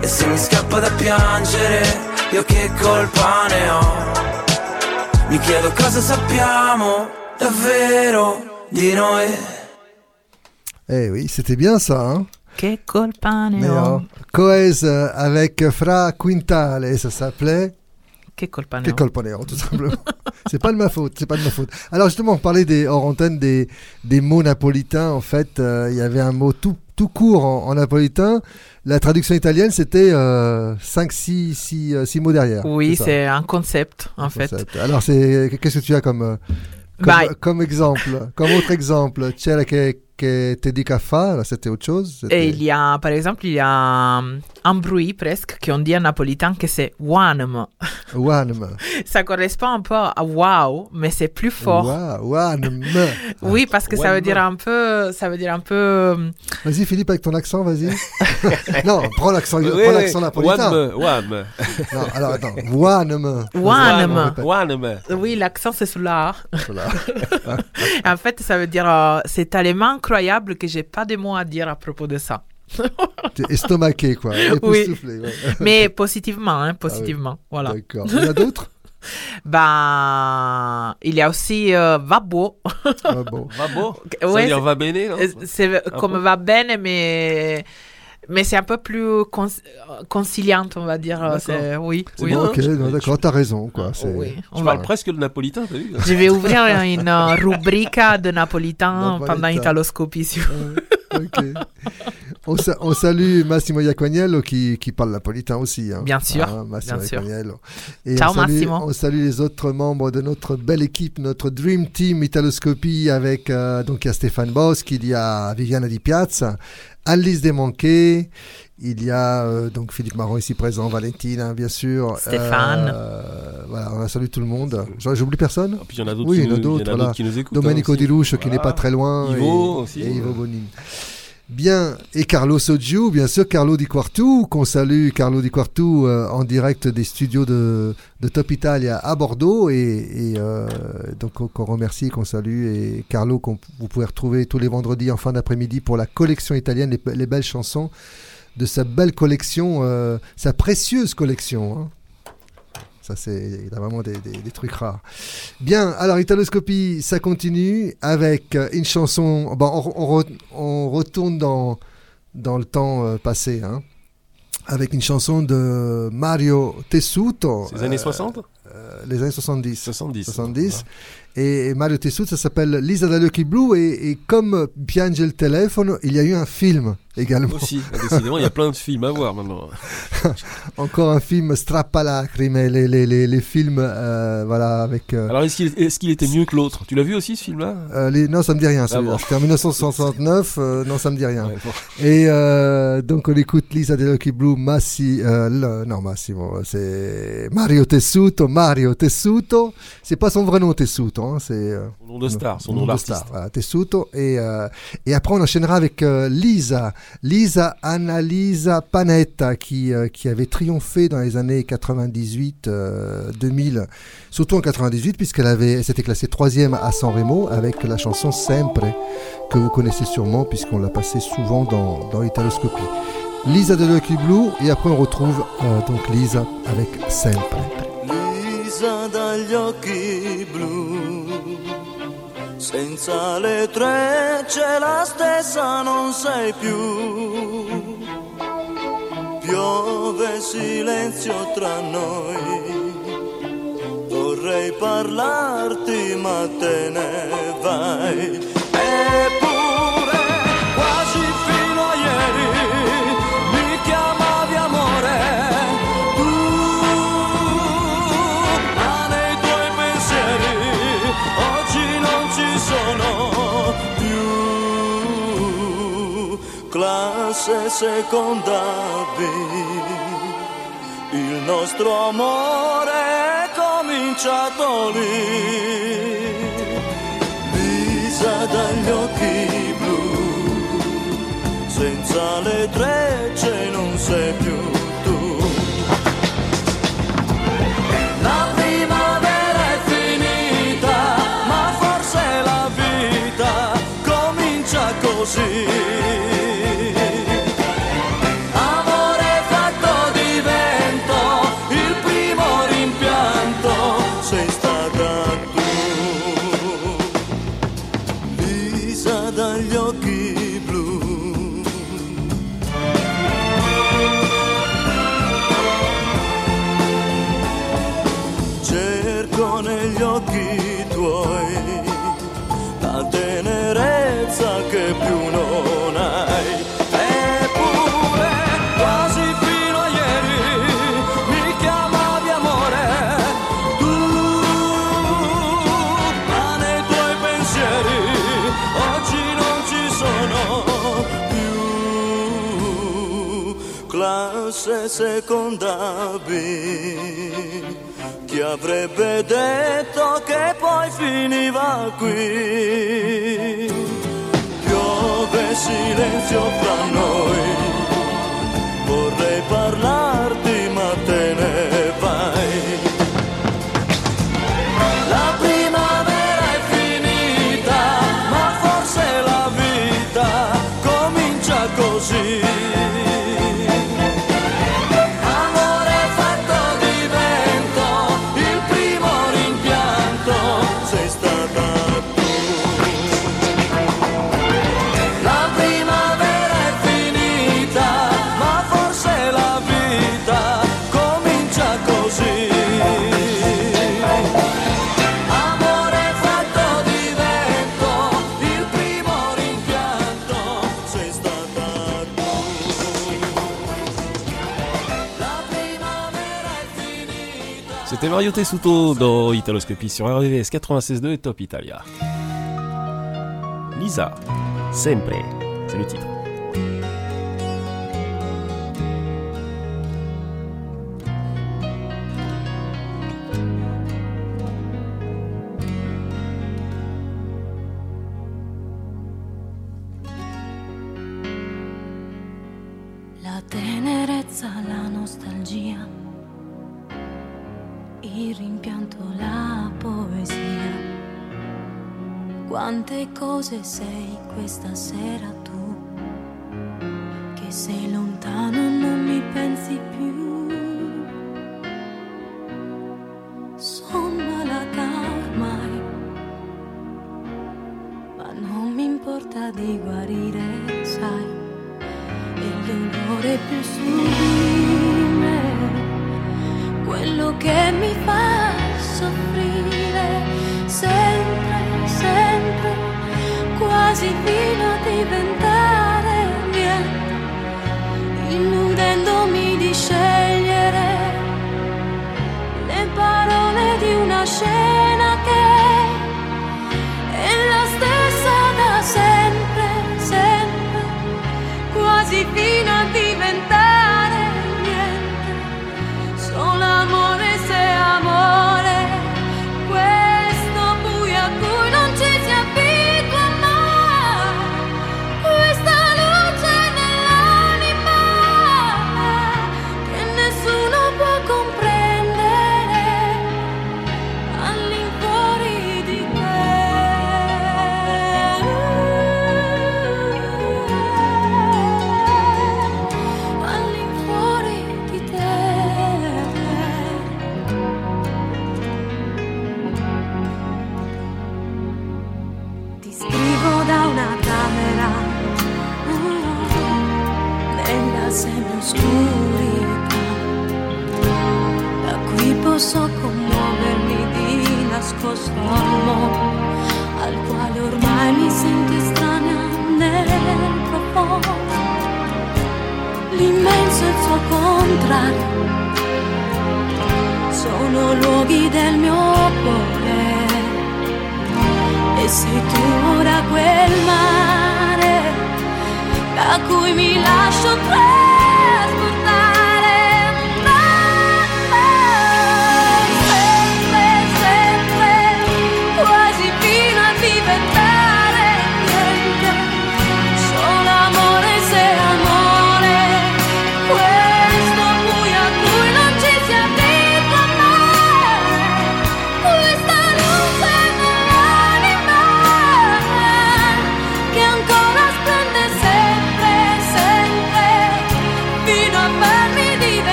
E se mi scappa da piangere, io che colpa ne ho? Mi chiedo cosa sappiamo davvero di noi. Eh oui, c'était bien ça. Hein Che colpa ne ho? Coez avec Fra Quintale, ça s'appelait Che colpa ne Que ho? colpa ne ho, tout simplement. c'est pas de ma faute, c'est pas de ma faute. Alors justement, on parlait des, hors antenne des, des mots napolitains. En fait, euh, il y avait un mot tout, tout court en, en napolitain. La traduction italienne, c'était 5, 6 mots derrière. Oui, c'est un concept, en fait. Concept. Alors, qu'est-ce que tu as comme, euh, comme, comme exemple Comme autre exemple, c'era che, che te dica fa, là, c'était autre chose Et il y a, par exemple, il y a un, un bruit presque qu'on dit en napolitain que c'est wanem. Wanm. Ça correspond un peu à wow, mais c'est plus fort. Wa- Wanm. Oui, parce que ça veut Wanm. dire un peu, ça veut dire un peu. euh, Vas-y, Philippe, avec ton accent, vas-y. non, prends l'accent Oui, prends oui. l'accent napolitain. Wam. Non, alors attends. Wanm. Wanem. Wanm. Oui, l'accent c'est sur la A. en fait, ça veut dire euh, c'est tellement incroyable que j'ai pas de mots à dire à propos de ça. T'es estomaqué, quoi. Oui. Ouais. Mais positivement, hein, positivement. Voilà. D'accord. Il y a d'autres Ben, il y a aussi euh, va beau. Ah bon. Va beau Ça Ouais, veut dire c'est- va bene, non? C'est Ah comme va bene, mais mais c'est un peu plus cons- euh, conciliante, on va dire. euh, Oui. Oui. bien, Ok, non, d'accord, t'as raison, quoi. Oui. Tu On parles va- presque le napolitain, t'as vu Je vais ouvrir une euh, rubrique de napolitain pendant Italoscopie. si vous- Ok. On, sa- on salue Massimo Iacognello qui, qui parle napolitain aussi. hein. Bien sûr, Ah, Massimo bien sûr. Et Ciao, on salue, Massimo. On salue les autres membres de notre belle équipe, notre Dream Team Italoscopie avec euh, donc il y a Stéphane Bosque, il y a Viviana Di Piazza, Alice Desmanqués, il y a euh, donc Philippe Marron ici présent, Valentina bien sûr. Stéphane. Euh, voilà, on salue tout le monde. J'oublie personne puis il y en a d'autres Oui, qui il y en a nous- a qui écoutent, Domenico hein, aussi. Di Luce qui n'est pas très loin. Ivo et, aussi. et Ivo Bonine. Bien, et Carlo Soggiu, bien sûr, Carlo Di Quartu, qu'on salue, Carlo Di Quartu, euh, en direct des studios de, de Top Italia à Bordeaux, et, et, euh, donc qu'on remercie, qu'on salue, et Carlo, qu'on vous pouvez retrouver tous les vendredis en fin d'après-midi pour la collection italienne, les, les belles chansons de sa belle collection, euh, sa précieuse collection. hein. Ça, c'est, il a vraiment des, des- des trucs rares. Bien, alors Italoscopie, ça continue avec euh, une chanson. Bon, on, on re- on retourne dans, dans le temps euh, passé, hein, avec une chanson de Mario Tessuto. Les années euh, 60 euh, Les années 70. 70. 70. Et, et Mario Tessuto, ça s'appelle Lisa dagli occhi blu. Et, et comme Piange il telefono, il y a eu un film également. Aussi, décidément, il y a plein de films à voir maintenant. Encore un film Strappalacrime, les, les, les, les films, euh, voilà, avec. euh, Alors, est-ce qu'il était mieux que l'autre? Tu l'as vu aussi ce film-là? Euh, les- non, ça me dit rien. celui-là. bon. C'était en 1969. euh, non, ça me dit rien. Et donc on écoute Lisa De Lucky Blue, Massi, le- non Massimo, c'est Mario Tessuto, Mario Tessuto. C'est pas son vrai nom Tessuto, hein, c'est euh, Son nom de star, son nom d'artiste. voilà, Tessuto. Et euh, et après on enchaînera avec euh, Lisa, Lisa Annalisa Panetta qui qui avait triomphé dans les années 98, euh, 2000, surtout en 98 puisqu'elle avait, s'était classée troisième à San Remo avec la chanson Sempre que vous connaissez sûrement puisqu'on l'a passée souvent dans dans Italoscopie. Lisa de Lucky Blue et après on retrouve euh, donc Lisa avec Sempre. Lisa dagli occhi blu, senza le tre c'è la stessa, non sei più. Piove silenzio tra noi, vorrei parlarti ma te ne vai. Eppure seconda B, il nostro amore è cominciato lì. Lisa dagli occhi blu, senza le trecce non sei più tu. La primavera è finita, ma forse la vita comincia così. Seconda B. Chi avrebbe detto che poi finiva qui? Piove silenzio fra noi, vorrei parlarti C'était Mario Tessuto dans Italoscopie sur RVVS 96.2 et Top Italia. Lisa, Sempre, c'est le titre. Cose sei questa sera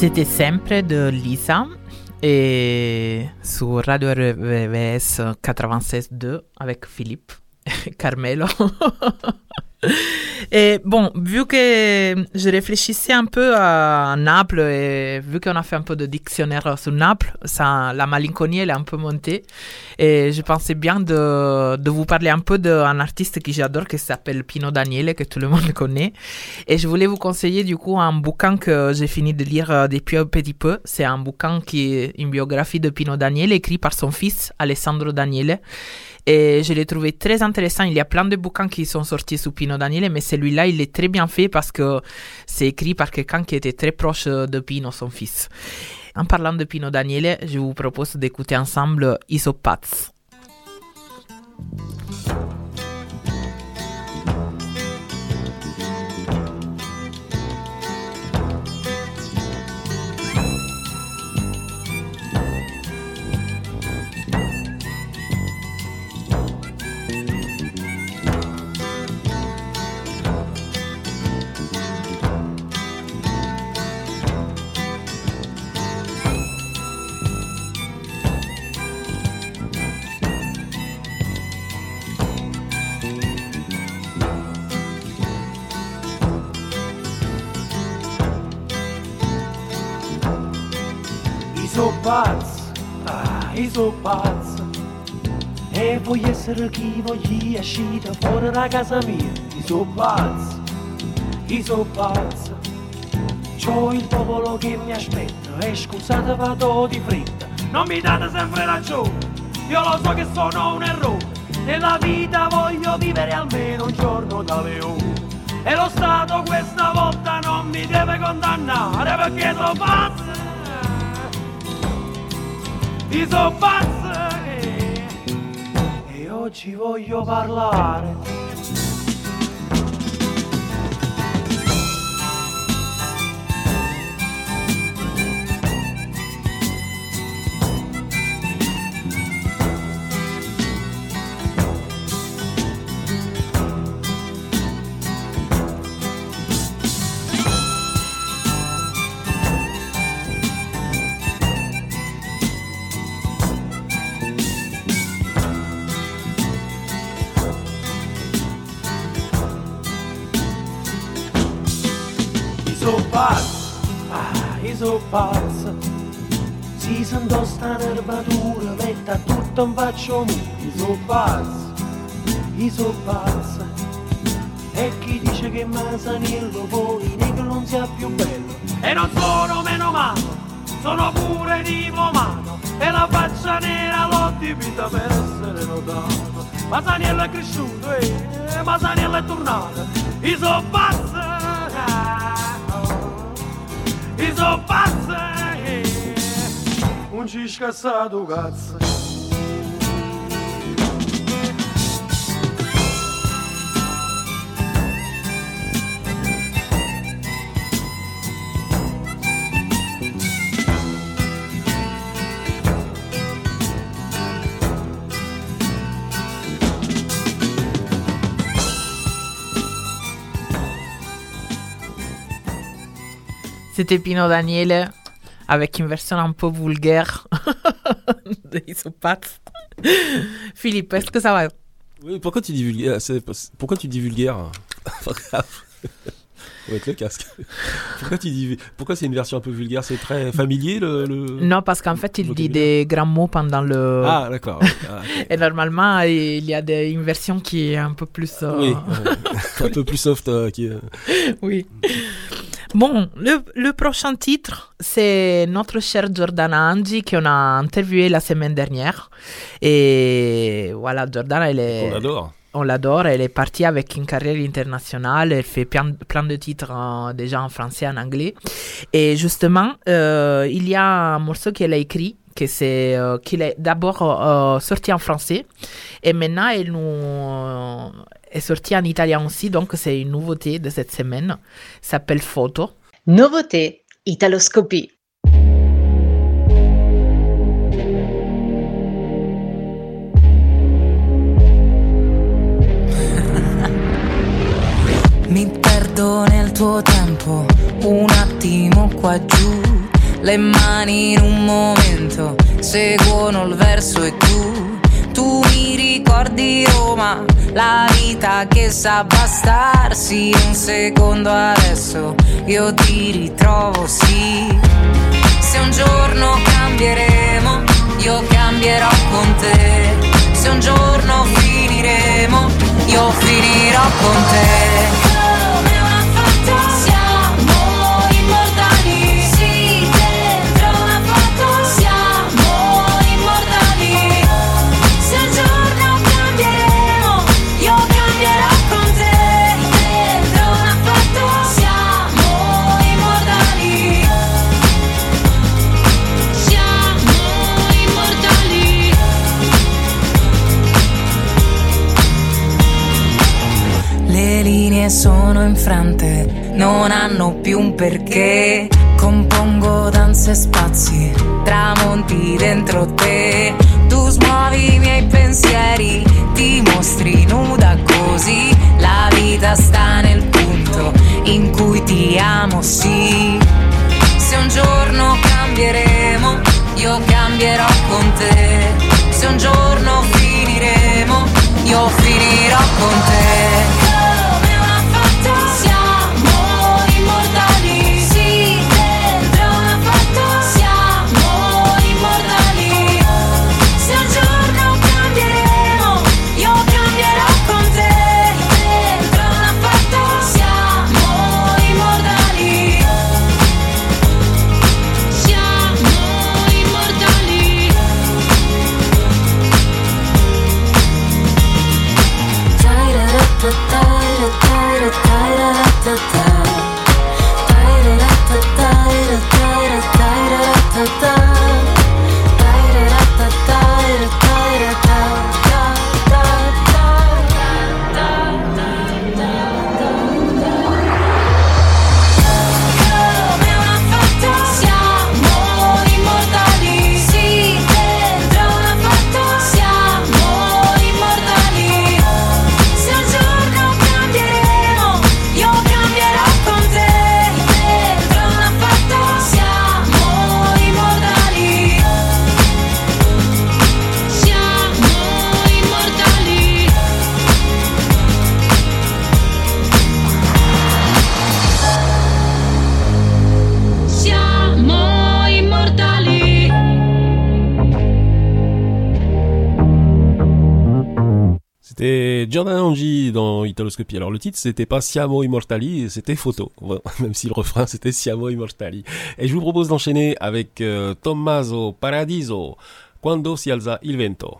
C'était sempre de Lisa et sur Radio RVVS 96.2 avec Philippe, Carmelo. Et bon, vu que je réfléchissais un peu à Naples et vu qu'on a fait un peu de dictionnaire sur Naples, ça, la malinconie elle est un peu montée. Et je pensais bien de, de vous parler un peu d'un artiste que j'adore qui s'appelle Pino Daniele, que tout le monde connaît. Et je voulais vous conseiller du coup un bouquin que j'ai fini de lire euh, depuis un petit peu. C'est un bouquin qui est une biographie de Pino Daniele écrit par son fils Alessandro Daniele. Et je l'ai trouvé très intéressant. Il y a plein de bouquins qui sont sortis sous Pino Daniele, mais celui-là, il est très bien fait parce que c'est écrit par quelqu'un qui était très proche de Pino, son fils. En parlant de Pino Daniele, je vous propose d'écouter ensemble Isopats. Sono pazzo e voglio essere chi voglio uscire fuori da casa mia. Io sono pazzo, io sono pazzo. C'ho il popolo che mi aspetta e scusate vado di fretta. Non mi date sempre ragione, io lo so che sono un errore. Nella vita voglio vivere almeno un giorno da leone. E lo Stato questa volta non mi deve condannare perché sono pazzo. Io sono pazzo e, e oggi voglio parlare. Pazzo, ah, io sono pazzo. Si sento sta nervatura, metta tutto in faccio. Io sono pazzo, io sono pazzo. E chi dice che Masaniello poi negro non sia più bello. E non sono meno male, sono pure diplomato. E la faccia nera l'ho dipinta per essere notato. Masaniello è cresciuto e Masaniello è tornato. Io sono pazzo. Io sono pazzo eh, Non C'était Pino Daniele avec une version un peu vulgaire de Isopathe. Philippe, est-ce que ça va? Oui, pourquoi tu dis vulgaire? Pourquoi tu dis vulgaire? Avec le casque. Pourquoi tu dis Pourquoi c'est une version un peu vulgaire? C'est très familier le. le- Non, parce qu'en fait, il dit des grands mots pendant le. Ah, d'accord. Ah. Et normalement, il y a des- une version qui est un peu plus. euh, Oui, un peu plus soft. euh, qui, euh, oui. Bon, le, le prochain titre, c'est notre chère Giordana Angi qu'on a interviewé la semaine dernière. Et voilà, Giordana, elle est... On l'adore. On l'adore, elle est partie avec une carrière internationale, elle fait plein, plein de titres en- déjà en français, en anglais. Et justement, euh, il y a un morceau qu'elle a écrit, que c'est, euh, qu'il est d'abord euh, sorti en français, et maintenant elle nous est sorti en italien aussi, donc c'est une nouveauté de cette semaine, s'appelle Photo. Nouveauté, Italoscopie. Mi perdo nel tuo tempo, un attimo qua giù, le mani in un momento, seguono il verso e tu, tu mi ricordi Roma, la vita che sa bastarsi un secondo adesso, io ti ritrovo sì. Se un giorno cambieremo, io cambierò con te. Se un giorno finiremo, io finirò con te. Sono infrante, non hanno più un perché. Compongo danze e spazi, tramonti dentro te. Tu smuovi i miei pensieri, ti mostri nuda così. La vita sta nel punto in cui ti amo, sì. Se un giorno cambieremo, io cambierò con te. Se un giorno finiremo, io finirò con te. Alors le titre c'était pas Siamo Immortali, c'était photo. Même si le refrain c'était Siamo Immortali. Et je vous propose d'enchaîner avec euh, Tommaso Paradiso, Quando si alza il vento.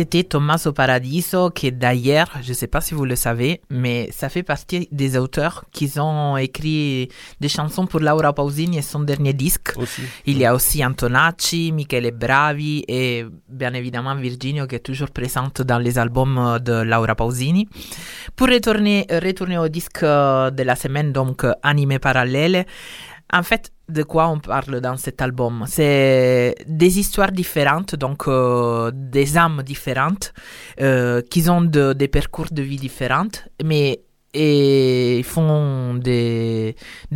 C'était Tommaso Paradiso qui d'ailleurs, je ne sais pas si vous le savez, mais ça fait partie des auteurs qui ont écrit des chansons pour Laura Pausini et son dernier disque. Il y a aussi Antonacci, Michele Bravi et bien évidemment Virginio qui est toujours présente dans les albums de Laura Pausini. Pour retourner, retourner au disque de la semaine, donc Anime Parallèle, en fait, de quoi on parle dans cet album? C'est des histoires différentes, donc euh, des âmes différentes, euh, qui ont de- des parcours de vie différentes, mais font des,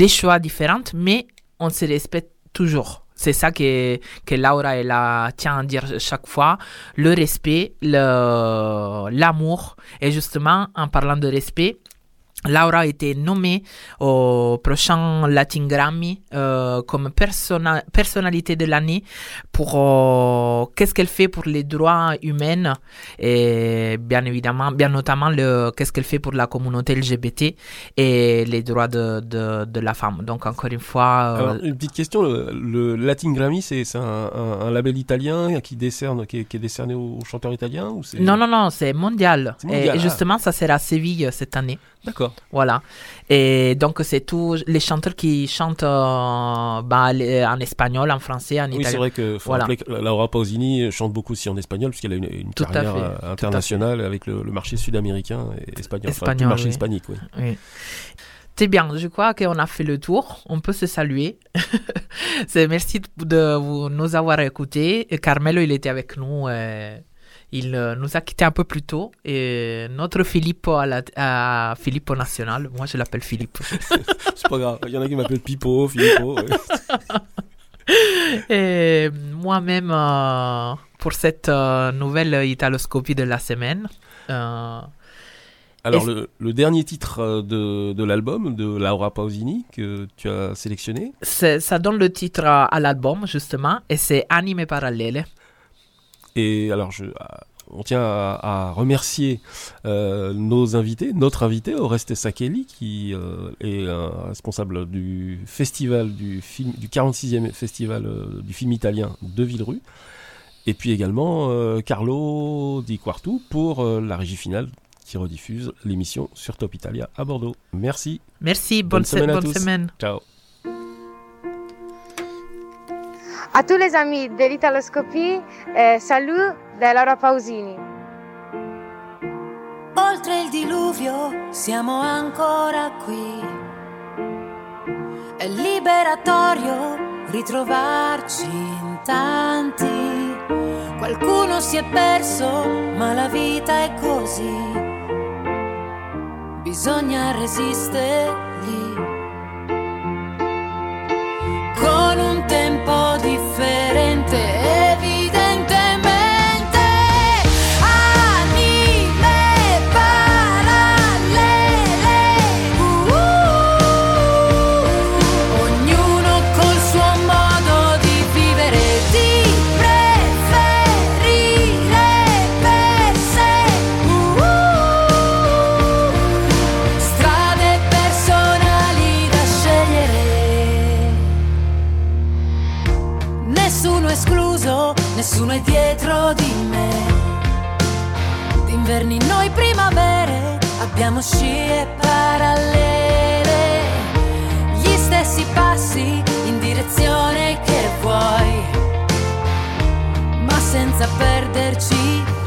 choix différents, mais on se respecte toujours. C'est ça que, Laura elle a, tient à dire chaque fois, le respect, l'amour. Et justement, en parlant de respect, Laura a été nommée au prochain Latin Grammy euh, comme personnalité de l'année pour euh, qu'est-ce qu'elle fait pour les droits humains et bien évidemment, bien notamment le qu'est-ce qu'elle fait pour la communauté LGBT et les droits de, de, de la femme. Donc encore une fois, euh, Alors, une petite question, le, le Latin Grammy, c'est un, un- un label italien qui, décerne, qui, est, qui est décerné aux chanteurs italiens ou c'est- Non, non, non, c'est mondial. Et ah. justement, ça sera à Séville cette année. D'accord. Voilà. Et donc, c'est tous les chanteurs qui chantent euh, bah, les- en espagnol, en français, en Oui, italien. c'est vrai que faut Voilà. rappeler que Laura Pausini chante beaucoup aussi en espagnol, puisqu'elle a une, une Tout à carrière fait, euh, tout à internationale avec le, le marché sud-américain et espagnol, enfin, le marché oui. hispanique. Oui. Oui. C'est bien, je crois qu'on a fait le tour. On peut se saluer. C'est merci de vous- nous avoir écoutés. Carmelo, il était avec nous. euh, il euh, nous a quittés un peu plus tôt. Et notre Filippo à, la, à Filippo National, moi je l'appelle Philippe. C'est pas grave, il y en a qui m'appellent Pipo, Filippo. ouais. Et moi-même, euh, pour cette euh, nouvelle italoscopie de la semaine. euh, Alors, le, le dernier titre de, de l'album de Laura Pausini que tu as sélectionné, ça donne le titre à, à l'album, justement, et c'est Anime Parallele. Et alors, je, on tient à, à remercier euh, nos invités, notre invité, Oreste Sakeli, qui euh, est un responsable du festival du film, du 46e festival euh, du film italien de Villerue. Et puis également euh, Carlo Di Quartu pour la régie finale qui rediffuse l'émission sur Top Italia à Bordeaux. Merci. Merci, bonne se- à bonne tous. semaine. Ciao. À tous les amis de l'Italoscopie, eh, salut da Laura Pausini. Oltre il diluvio siamo ancora qui. È liberatorio ritrovarci in tanti. Qualcuno si è perso, ma la vita è così. Bisogna resistergli. Con un it. Abbiamo scie parallele. Gli stessi passi in direzione che vuoi, ma senza perderci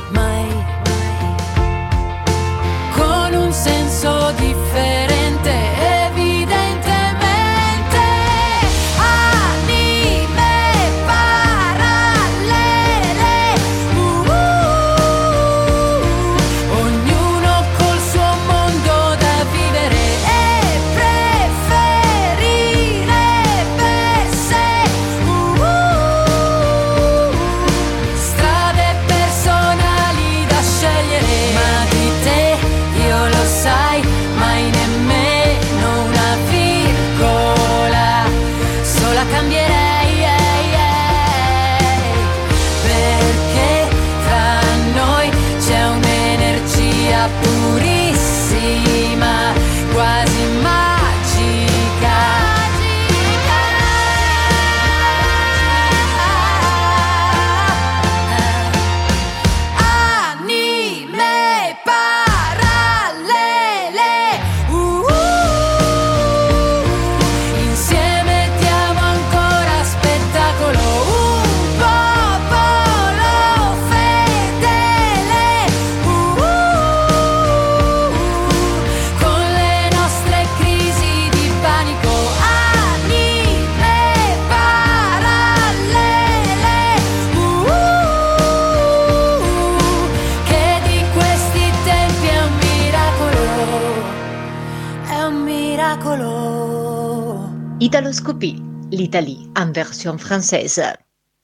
Italoscopie l'Italie en version française.